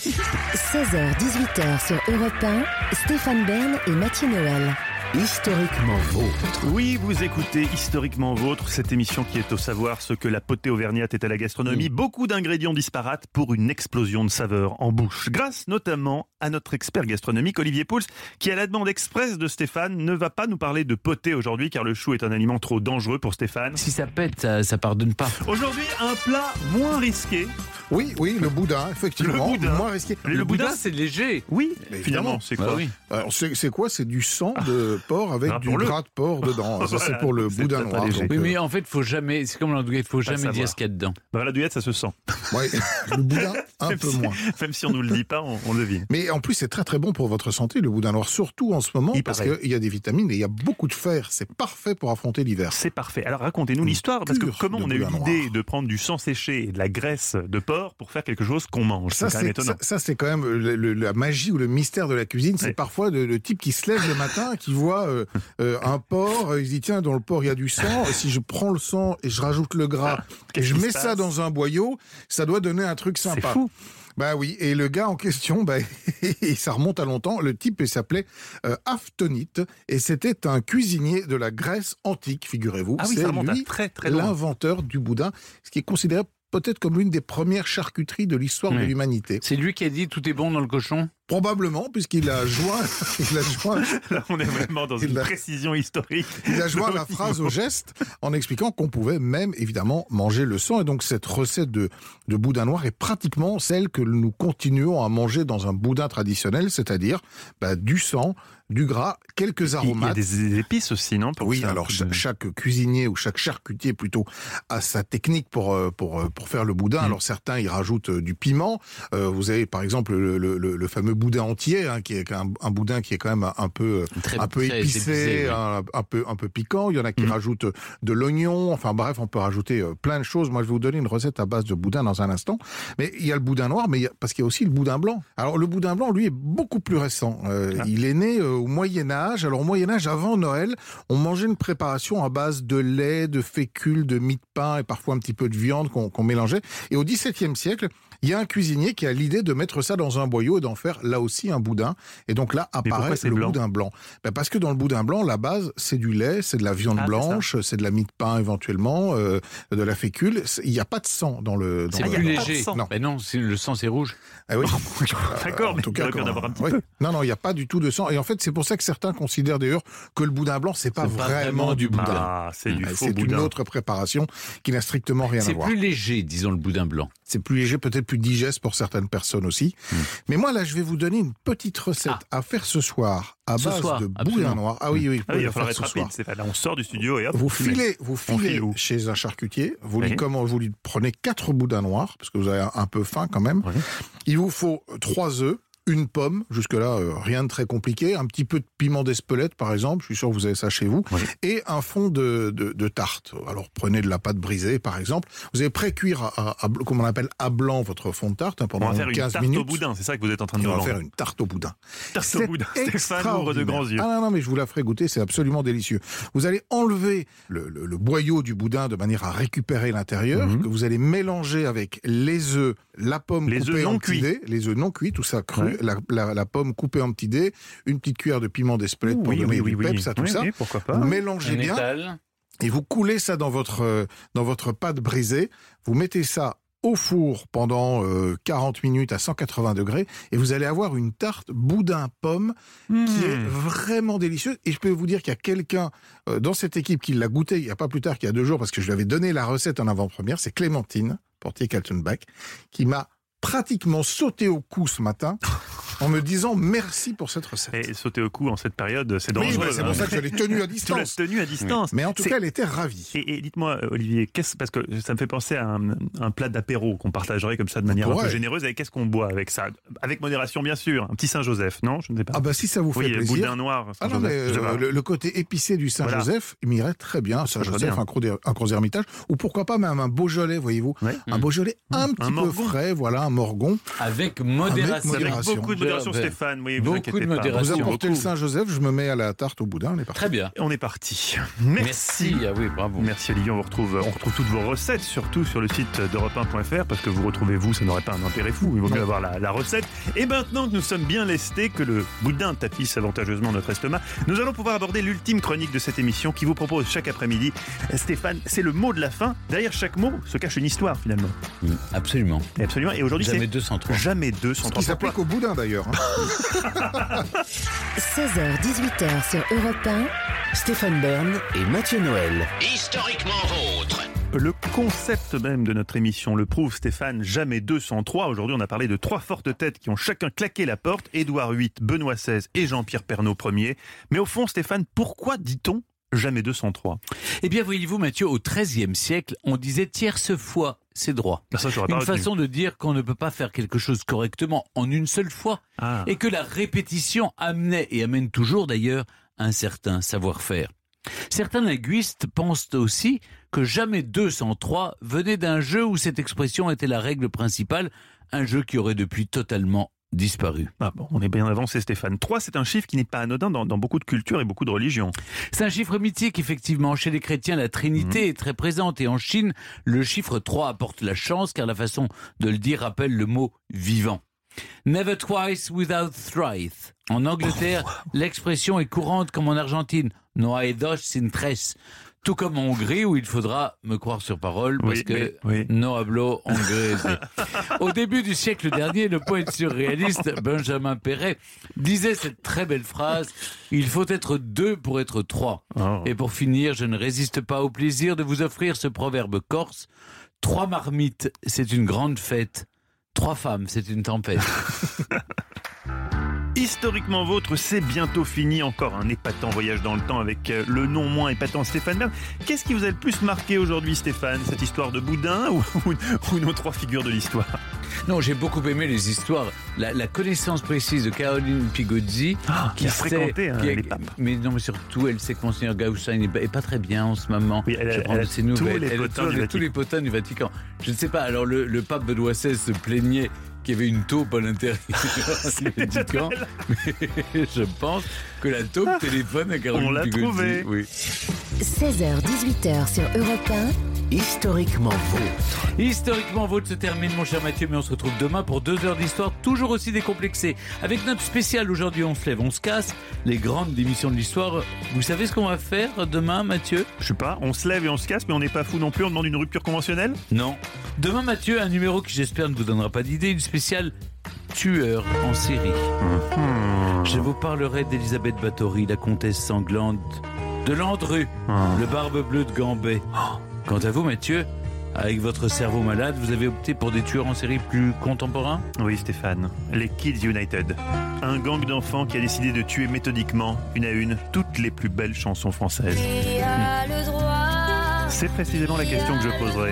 [SPEAKER 7] 16h, 18h sur Europe 1, Stéphane Bern et Mathieu Noël.
[SPEAKER 8] Historiquement vôtre.
[SPEAKER 1] Oui, vous écoutez Historiquement Vôtre, cette émission qui est au savoir ce que la potée auvergnate est à la gastronomie. Beaucoup d'ingrédients disparates pour une explosion de saveurs en bouche. Grâce notamment à notre expert gastronomique Olivier Pouls, qui à la demande express de Stéphane ne va pas nous parler de potée aujourd'hui car le chou est un aliment trop dangereux pour Stéphane.
[SPEAKER 2] Si ça pète, ça, ça pardonne pas.
[SPEAKER 1] Aujourd'hui, un plat moins risqué.
[SPEAKER 5] Oui, oui, le boudin, effectivement.
[SPEAKER 1] Le boudin.
[SPEAKER 5] Moins risqué.
[SPEAKER 1] Le,
[SPEAKER 2] Le
[SPEAKER 1] boudin,
[SPEAKER 2] boudin, c'est léger.
[SPEAKER 1] Oui,
[SPEAKER 5] Mais
[SPEAKER 1] finalement,
[SPEAKER 5] évidemment.
[SPEAKER 1] c'est
[SPEAKER 2] Bah
[SPEAKER 1] quoi
[SPEAKER 2] oui.
[SPEAKER 5] Alors, c'est quoi? C'est du sang de porc avec du
[SPEAKER 1] Rappelons-le.
[SPEAKER 5] gras de porc dedans. Ça, c'est pour le boudin noir. donc,
[SPEAKER 2] Oui,
[SPEAKER 5] euh,
[SPEAKER 2] mais en fait, faut jamais. C'est comme l'andouillette, faut jamais
[SPEAKER 1] savoir.
[SPEAKER 2] dire ce qu'il y a dedans.
[SPEAKER 1] Bah, la douillette, ça se sent.
[SPEAKER 5] ouais, le boudin, un
[SPEAKER 1] Même
[SPEAKER 5] peu
[SPEAKER 1] si-
[SPEAKER 5] moins.
[SPEAKER 1] Même si on nous le dit pas, on, on devine.
[SPEAKER 5] Mais en plus, c'est très très bon pour votre santé, le boudin noir, surtout en ce moment,
[SPEAKER 1] Il
[SPEAKER 5] parce qu'il y a des vitamines et il y a beaucoup de fer. C'est parfait pour affronter l'hiver.
[SPEAKER 1] C'est parfait. Alors racontez-nous l'histoire, parce que comment on a eu l'idée de prendre du sang séché et de la graisse de porc pour faire quelque chose qu'on mange
[SPEAKER 5] Ça,
[SPEAKER 1] C'est quand même
[SPEAKER 5] c'est
[SPEAKER 1] étonnant.
[SPEAKER 5] ça, ça, c'est quand même le- le- la magie ou le mystère de la cuisine. C'est parfois le, le type qui se lève le matin, qui voit euh, euh, un porc, euh, il se dit tiens dans le porc il y a du sang. Et si je prends le sang et je rajoute le gras et
[SPEAKER 1] Qu'est-ce
[SPEAKER 5] je mets ça dans un boyau, ça doit donner un truc
[SPEAKER 1] C'est
[SPEAKER 5] sympa.
[SPEAKER 1] fou.
[SPEAKER 5] Bah oui, et le gars en question, bah, et ça remonte à longtemps, le type s'appelait euh, Aftonite, et c'était un cuisinier de la Grèce antique, figurez-vous.
[SPEAKER 1] Ah oui,
[SPEAKER 5] C'est
[SPEAKER 1] ça remonte à
[SPEAKER 5] lui
[SPEAKER 1] très très
[SPEAKER 5] l'inventeur du boudin, ce qui est considéré peut-être comme l'une des premières charcuteries de l'histoire de l'humanité.
[SPEAKER 2] C'est lui qui a dit tout est bon dans le cochon?
[SPEAKER 5] Probablement, puisqu'il a joint, il a joint,
[SPEAKER 1] Là, on est vraiment dans une
[SPEAKER 5] a-
[SPEAKER 1] précision historique.
[SPEAKER 5] il a joint la phrase au geste en expliquant qu'on pouvait même évidemment manger le sang. Et donc cette recette de, de boudin noir est pratiquement celle que nous continuons à manger dans un boudin traditionnel, c'est-à-dire bah, du sang, du gras, quelques
[SPEAKER 1] Il y a
[SPEAKER 5] aromates.
[SPEAKER 1] des épices aussi, non pour
[SPEAKER 5] Oui,
[SPEAKER 1] ça
[SPEAKER 5] alors
[SPEAKER 1] de-
[SPEAKER 5] chaque cuisinier ou chaque charcutier plutôt a sa technique pour euh, pour euh, pour faire le boudin.
[SPEAKER 1] Mm.
[SPEAKER 5] Alors certains y rajoutent euh, du piment. Euh, vous avez par exemple le, le, le- le boudin entier, hein, qui est un, un boudin qui est quand même un peu
[SPEAKER 2] Très-
[SPEAKER 5] un peu épicé,
[SPEAKER 2] épicé, oui.
[SPEAKER 5] un, un peu un peu piquant. Il y en a qui
[SPEAKER 1] Mm.
[SPEAKER 5] rajoutent de l'oignon. Enfin bref, on peut rajouter euh, plein de choses. Moi, je vais vous donner une recette à base de boudin dans un instant. Mais il y a le boudin noir, mais il y a- parce qu'il y a aussi le boudin blanc. Alors le boudin blanc, lui, est beaucoup plus récent. Euh,
[SPEAKER 1] Ah.
[SPEAKER 5] Il est né euh, au Moyen Âge. Alors au Moyen Âge, avant Noël, on mangeait une préparation à base de lait, de fécule, de mie de pain et parfois un petit peu de viande qu'on qu'on mélangeait. Et au XVIIe siècle, il y a un cuisinier qui a l'idée de mettre ça dans un boyau et d'en faire là aussi un boudin. Et donc là apparaît
[SPEAKER 1] c'est
[SPEAKER 5] le
[SPEAKER 1] blanc
[SPEAKER 5] boudin blanc. Ben parce que dans le boudin blanc, la base, c'est du lait, c'est de la viande
[SPEAKER 1] Ah, c'est
[SPEAKER 5] blanche, c'est de la mie de pain éventuellement, euh, de la fécule. C'est- Il n'y a pas de sang dans le.
[SPEAKER 2] C'est plus léger.
[SPEAKER 5] Non.
[SPEAKER 2] Ben non, c'est- le sang c'est rouge.
[SPEAKER 5] Ah oui.
[SPEAKER 1] D'accord,
[SPEAKER 5] En
[SPEAKER 1] mais
[SPEAKER 5] tout cas,
[SPEAKER 1] aurait pu en
[SPEAKER 5] quand-
[SPEAKER 1] avoir un petit
[SPEAKER 5] oui.
[SPEAKER 1] peu.
[SPEAKER 5] Non, non, il n'y a pas du tout de sang. Et en fait, c'est pour ça que certains considèrent d'ailleurs que le boudin blanc, c'est pas
[SPEAKER 2] C'est pas
[SPEAKER 5] vraiment
[SPEAKER 2] vraiment
[SPEAKER 5] du boudin.
[SPEAKER 1] Ah, c'est du faux
[SPEAKER 5] C'est une
[SPEAKER 1] boudin.
[SPEAKER 5] autre préparation qui n'a strictement rien à
[SPEAKER 2] C'est
[SPEAKER 5] voir.
[SPEAKER 2] plus léger, disons, le boudin blanc.
[SPEAKER 5] C'est plus léger, peut-être plus digeste pour certaines personnes aussi.
[SPEAKER 1] Hmm.
[SPEAKER 5] Mais moi, là, je vais vous donner une petite recette à faire ce soir à
[SPEAKER 2] Ce
[SPEAKER 5] base
[SPEAKER 2] soir,
[SPEAKER 5] de boudin
[SPEAKER 2] absolument.
[SPEAKER 5] noir. Ah oui, oui,
[SPEAKER 1] Ah oui, il va falloir être
[SPEAKER 5] ce
[SPEAKER 1] rapide. pas là, on sort du studio et hop.
[SPEAKER 5] Vous filez, vous filez chez un charcutier, vous
[SPEAKER 1] Oui.
[SPEAKER 5] lui, comment, vous lui prenez quatre boudins noirs, parce que vous avez un, un peu faim quand même.
[SPEAKER 1] Oui.
[SPEAKER 5] Il vous faut trois œufs, une pomme, jusque-là, euh, rien de très compliqué, un petit peu de piment d'Espelette, par exemple, je suis sûr que vous avez ça chez vous,
[SPEAKER 1] Oui.
[SPEAKER 5] et un fond de, de, de tarte. Alors prenez de la pâte brisée, par exemple. Vous allez pré-cuire, à, à- à- comme on appelle, à blanc votre fond de tarte hein,
[SPEAKER 1] On
[SPEAKER 5] pendant
[SPEAKER 1] va faire une
[SPEAKER 5] 15
[SPEAKER 1] tarte
[SPEAKER 5] minutes.
[SPEAKER 1] au boudin, c'est ça que vous êtes en train de nous
[SPEAKER 5] on va faire une tarte au boudin.
[SPEAKER 1] Tarte au
[SPEAKER 5] C'est
[SPEAKER 1] boudin. Stéphane ouvre de grands yeux.
[SPEAKER 5] Ah non, non, mais je vous la ferai goûter, c'est absolument délicieux. Vous allez enlever le, le- le boyau du boudin de manière à récupérer l'intérieur,
[SPEAKER 1] Mhm.
[SPEAKER 5] que vous allez mélanger avec les œufs, la pomme
[SPEAKER 1] Les
[SPEAKER 5] coupée
[SPEAKER 1] œufs non cuits.
[SPEAKER 5] les œufs non cuits, tout ça cru,
[SPEAKER 1] Ouais.
[SPEAKER 5] La, la- la pomme coupée en petits dés, une petite cuillère de piment d'Espelette pour
[SPEAKER 1] Oui,
[SPEAKER 5] donner
[SPEAKER 1] oui,
[SPEAKER 5] du peps à tout
[SPEAKER 1] Oui,
[SPEAKER 5] ça.
[SPEAKER 1] oui, pourquoi pas.
[SPEAKER 5] Vous mélangez
[SPEAKER 2] Un
[SPEAKER 5] bien
[SPEAKER 2] étal.
[SPEAKER 5] et vous coulez ça dans votre, euh, dans votre pâte brisée. Vous mettez ça au four pendant euh, 40 minutes à 180 degrés et vous allez avoir une tarte boudin pomme qui est
[SPEAKER 1] Mmh.
[SPEAKER 5] vraiment délicieuse. Et je peux vous dire qu'il y a quelqu'un euh, dans cette équipe qui l'a goûté il n'y a pas plus tard qu'il y a deux jours parce que je lui avais donné la recette en avant-première. C'est Clémentine, portier Kaltenbach, qui m'a pratiquement sauté au cou ce matin en me disant merci pour cette recette.
[SPEAKER 1] Et sauter au cou en cette période, c'est
[SPEAKER 5] Oui,
[SPEAKER 1] dangereux.
[SPEAKER 5] bah, c'est pour
[SPEAKER 1] hein.
[SPEAKER 5] ça que je l'ai tenue à distance.
[SPEAKER 1] tenue à distance.
[SPEAKER 5] Mais en tout cas, elle était ravie.
[SPEAKER 1] Et, et dites-moi, Olivier, qu'est-ce, parce que ça me fait penser à un, un plat d'apéro qu'on partagerait comme ça de manière un peu généreuse. Et qu'est-ce qu'on boit avec ça? Avec modération, bien sûr. Un petit Saint-Joseph, non? Je ne sais pas.
[SPEAKER 5] Ah bah si ça vous fait
[SPEAKER 1] oui,
[SPEAKER 5] plaisir.
[SPEAKER 1] boudin noir.
[SPEAKER 5] Ah non, mais euh, le, le côté épicé du Saint-Joseph, il m'irait très bien. Saint-Joseph, un, gros, un gros ermitage. Ou pourquoi pas même un Beaujolais, voyez-vous. Un Beaujolais un petit peu frais, voilà, un morgon.
[SPEAKER 2] Avec
[SPEAKER 5] modération.
[SPEAKER 1] Avec
[SPEAKER 5] modération.
[SPEAKER 1] beaucoup de modération, Stéphane. Oui, vous
[SPEAKER 2] Beaucoup
[SPEAKER 1] inquiétez
[SPEAKER 2] de
[SPEAKER 1] pas.
[SPEAKER 5] Vous apportez le. Saint-Joseph, je me mets à la tarte au boudin, on est parti.
[SPEAKER 2] Très bien.
[SPEAKER 1] On est parti.
[SPEAKER 2] Merci. Ah oui, bravo.
[SPEAKER 1] Merci Olivier, on vous retrouve, on retrouve toutes vos recettes surtout sur le site d'europe1.fr parce que vous retrouvez vous, ça n'aurait pas un intérêt fou, il vaut mieux avoir la, la recette. Et maintenant que nous sommes bien lestés, que le boudin tapisse avantageusement notre estomac, nous allons pouvoir aborder l'ultime chronique de cette émission qui vous propose chaque après-midi. Stéphane, c'est le mot de la fin. Derrière chaque mot se cache une histoire finalement.
[SPEAKER 2] Absolument.
[SPEAKER 1] Et absolument. Et aujourd'hui
[SPEAKER 2] Jamais
[SPEAKER 1] c'est
[SPEAKER 2] 203.
[SPEAKER 1] jamais
[SPEAKER 5] Ce
[SPEAKER 1] 203.
[SPEAKER 5] qui s'applique au boudin d'ailleurs. Hein.
[SPEAKER 7] 16h-18h sur Europe 1.
[SPEAKER 8] Stéphane Bern et Mathieu Noël.
[SPEAKER 10] Historiquement vôtre.
[SPEAKER 1] Le concept même de notre émission le prouve, Stéphane, jamais 203. Aujourd'hui, on a parlé de trois fortes têtes qui ont chacun claqué la porte, Édouard VIII, Benoît XVI et Jean-Pierre Pernaut Ier. Mais au fond, Stéphane, pourquoi dit-on jamais 203
[SPEAKER 2] Eh bien, voyez-vous, Mathieu, au XIIIe siècle, on disait tierce fois, c'est droit.
[SPEAKER 1] Ça,
[SPEAKER 2] Une
[SPEAKER 1] retenu.
[SPEAKER 2] façon de dire qu'on ne peut pas faire quelque chose correctement en une seule fois.
[SPEAKER 1] Ah.
[SPEAKER 2] Et que la répétition amenait et amène toujours d'ailleurs un certain savoir-faire. Certains linguistes pensent aussi que jamais 203 venait d'un jeu où cette expression était la règle principale, un jeu qui aurait depuis totalement disparu.
[SPEAKER 1] Ah bon, on est bien avancé, Stéphane. 3, c'est un chiffre qui n'est pas anodin dans, dans beaucoup de cultures et beaucoup de religions.
[SPEAKER 2] C'est un chiffre mythique, effectivement. Chez les chrétiens, la Trinité est très présente. Et en Chine, le chiffre 3 apporte la chance, car la façon de le dire rappelle le mot vivant. Never twice without thrice. En Angleterre, l'expression est courante comme en Argentine. No hay dos sin tres. Tout comme en Hongrie, où il faudra me croire sur parole, parce
[SPEAKER 1] Oui,
[SPEAKER 2] que
[SPEAKER 1] mais- oui.
[SPEAKER 2] no hablo. Au début du siècle dernier, le poète surréaliste Benjamin Perret disait cette très belle phrase Il faut être deux pour être trois.
[SPEAKER 1] Oh.
[SPEAKER 2] Et pour finir, je ne résiste pas au plaisir de vous offrir ce proverbe corse Trois marmites, c'est une grande fête. Trois femmes, c'est une tempête.
[SPEAKER 1] Historiquement vôtre, c'est bientôt fini. Encore un épatant voyage dans le temps avec euh, le non moins épatant Stéphane Bern. Qu'est-ce qui vous a le plus marqué aujourd'hui, Stéphane? Cette histoire de boudin ou, ou- ou nos trois figures de l'histoire?
[SPEAKER 2] Non, j'ai beaucoup aimé les histoires. La, la connaissance précise de Caroline Pigozzi,
[SPEAKER 1] qui a fréquenté, hein,
[SPEAKER 2] qui a-
[SPEAKER 1] les papes.
[SPEAKER 2] Mais non, mais surtout, elle sait que Monseigneur Gaussin n'est pas, très bien en ce moment.
[SPEAKER 1] Oui, elle a-
[SPEAKER 2] Je prends
[SPEAKER 1] elle
[SPEAKER 2] ses
[SPEAKER 1] tous
[SPEAKER 2] nouvelles.
[SPEAKER 1] les
[SPEAKER 2] Elle a
[SPEAKER 1] potins
[SPEAKER 2] tous les- tous les potins du Vatican. Je ne sais pas. Alors, le, le pape Benoît XVI se plaignait qu'il y avait une taupe à l'intérieur du Vatican. Mais je pense que la taupe téléphone à Caroline
[SPEAKER 1] On l'a trouvé.
[SPEAKER 2] Oui.
[SPEAKER 7] 16h-18h sur Europe 1.
[SPEAKER 8] Historiquement vôtre.
[SPEAKER 2] Historiquement Vôtre se termine, mon cher Mathieu, mais on se retrouve demain pour deux heures d'histoire toujours aussi décomplexée. Avec notre spécial aujourd'hui, on se lève, on se casse. Les grandes démissions de l'histoire. Vous savez ce qu'on va faire demain, Mathieu?
[SPEAKER 1] Je sais pas, on se lève et on se casse, mais on n'est pas fou non plus, on demande une rupture conventionnelle?
[SPEAKER 2] Non. Demain, Mathieu, un numéro qui j'espère ne vous donnera pas d'idée, une spéciale tueur en série. Je vous parlerai d'Elisabeth Bathory, la comtesse sanglante de Landru, le barbe bleue de Gambet. Quant à vous, Mathieu, avec votre cerveau malade, vous avez opté pour des tueurs en série plus contemporains?
[SPEAKER 1] Oui, Stéphane. Les Kids United. Un gang d'enfants qui a décidé de tuer méthodiquement, une à une, toutes les plus belles chansons françaises. C'est précisément la question que je poserai.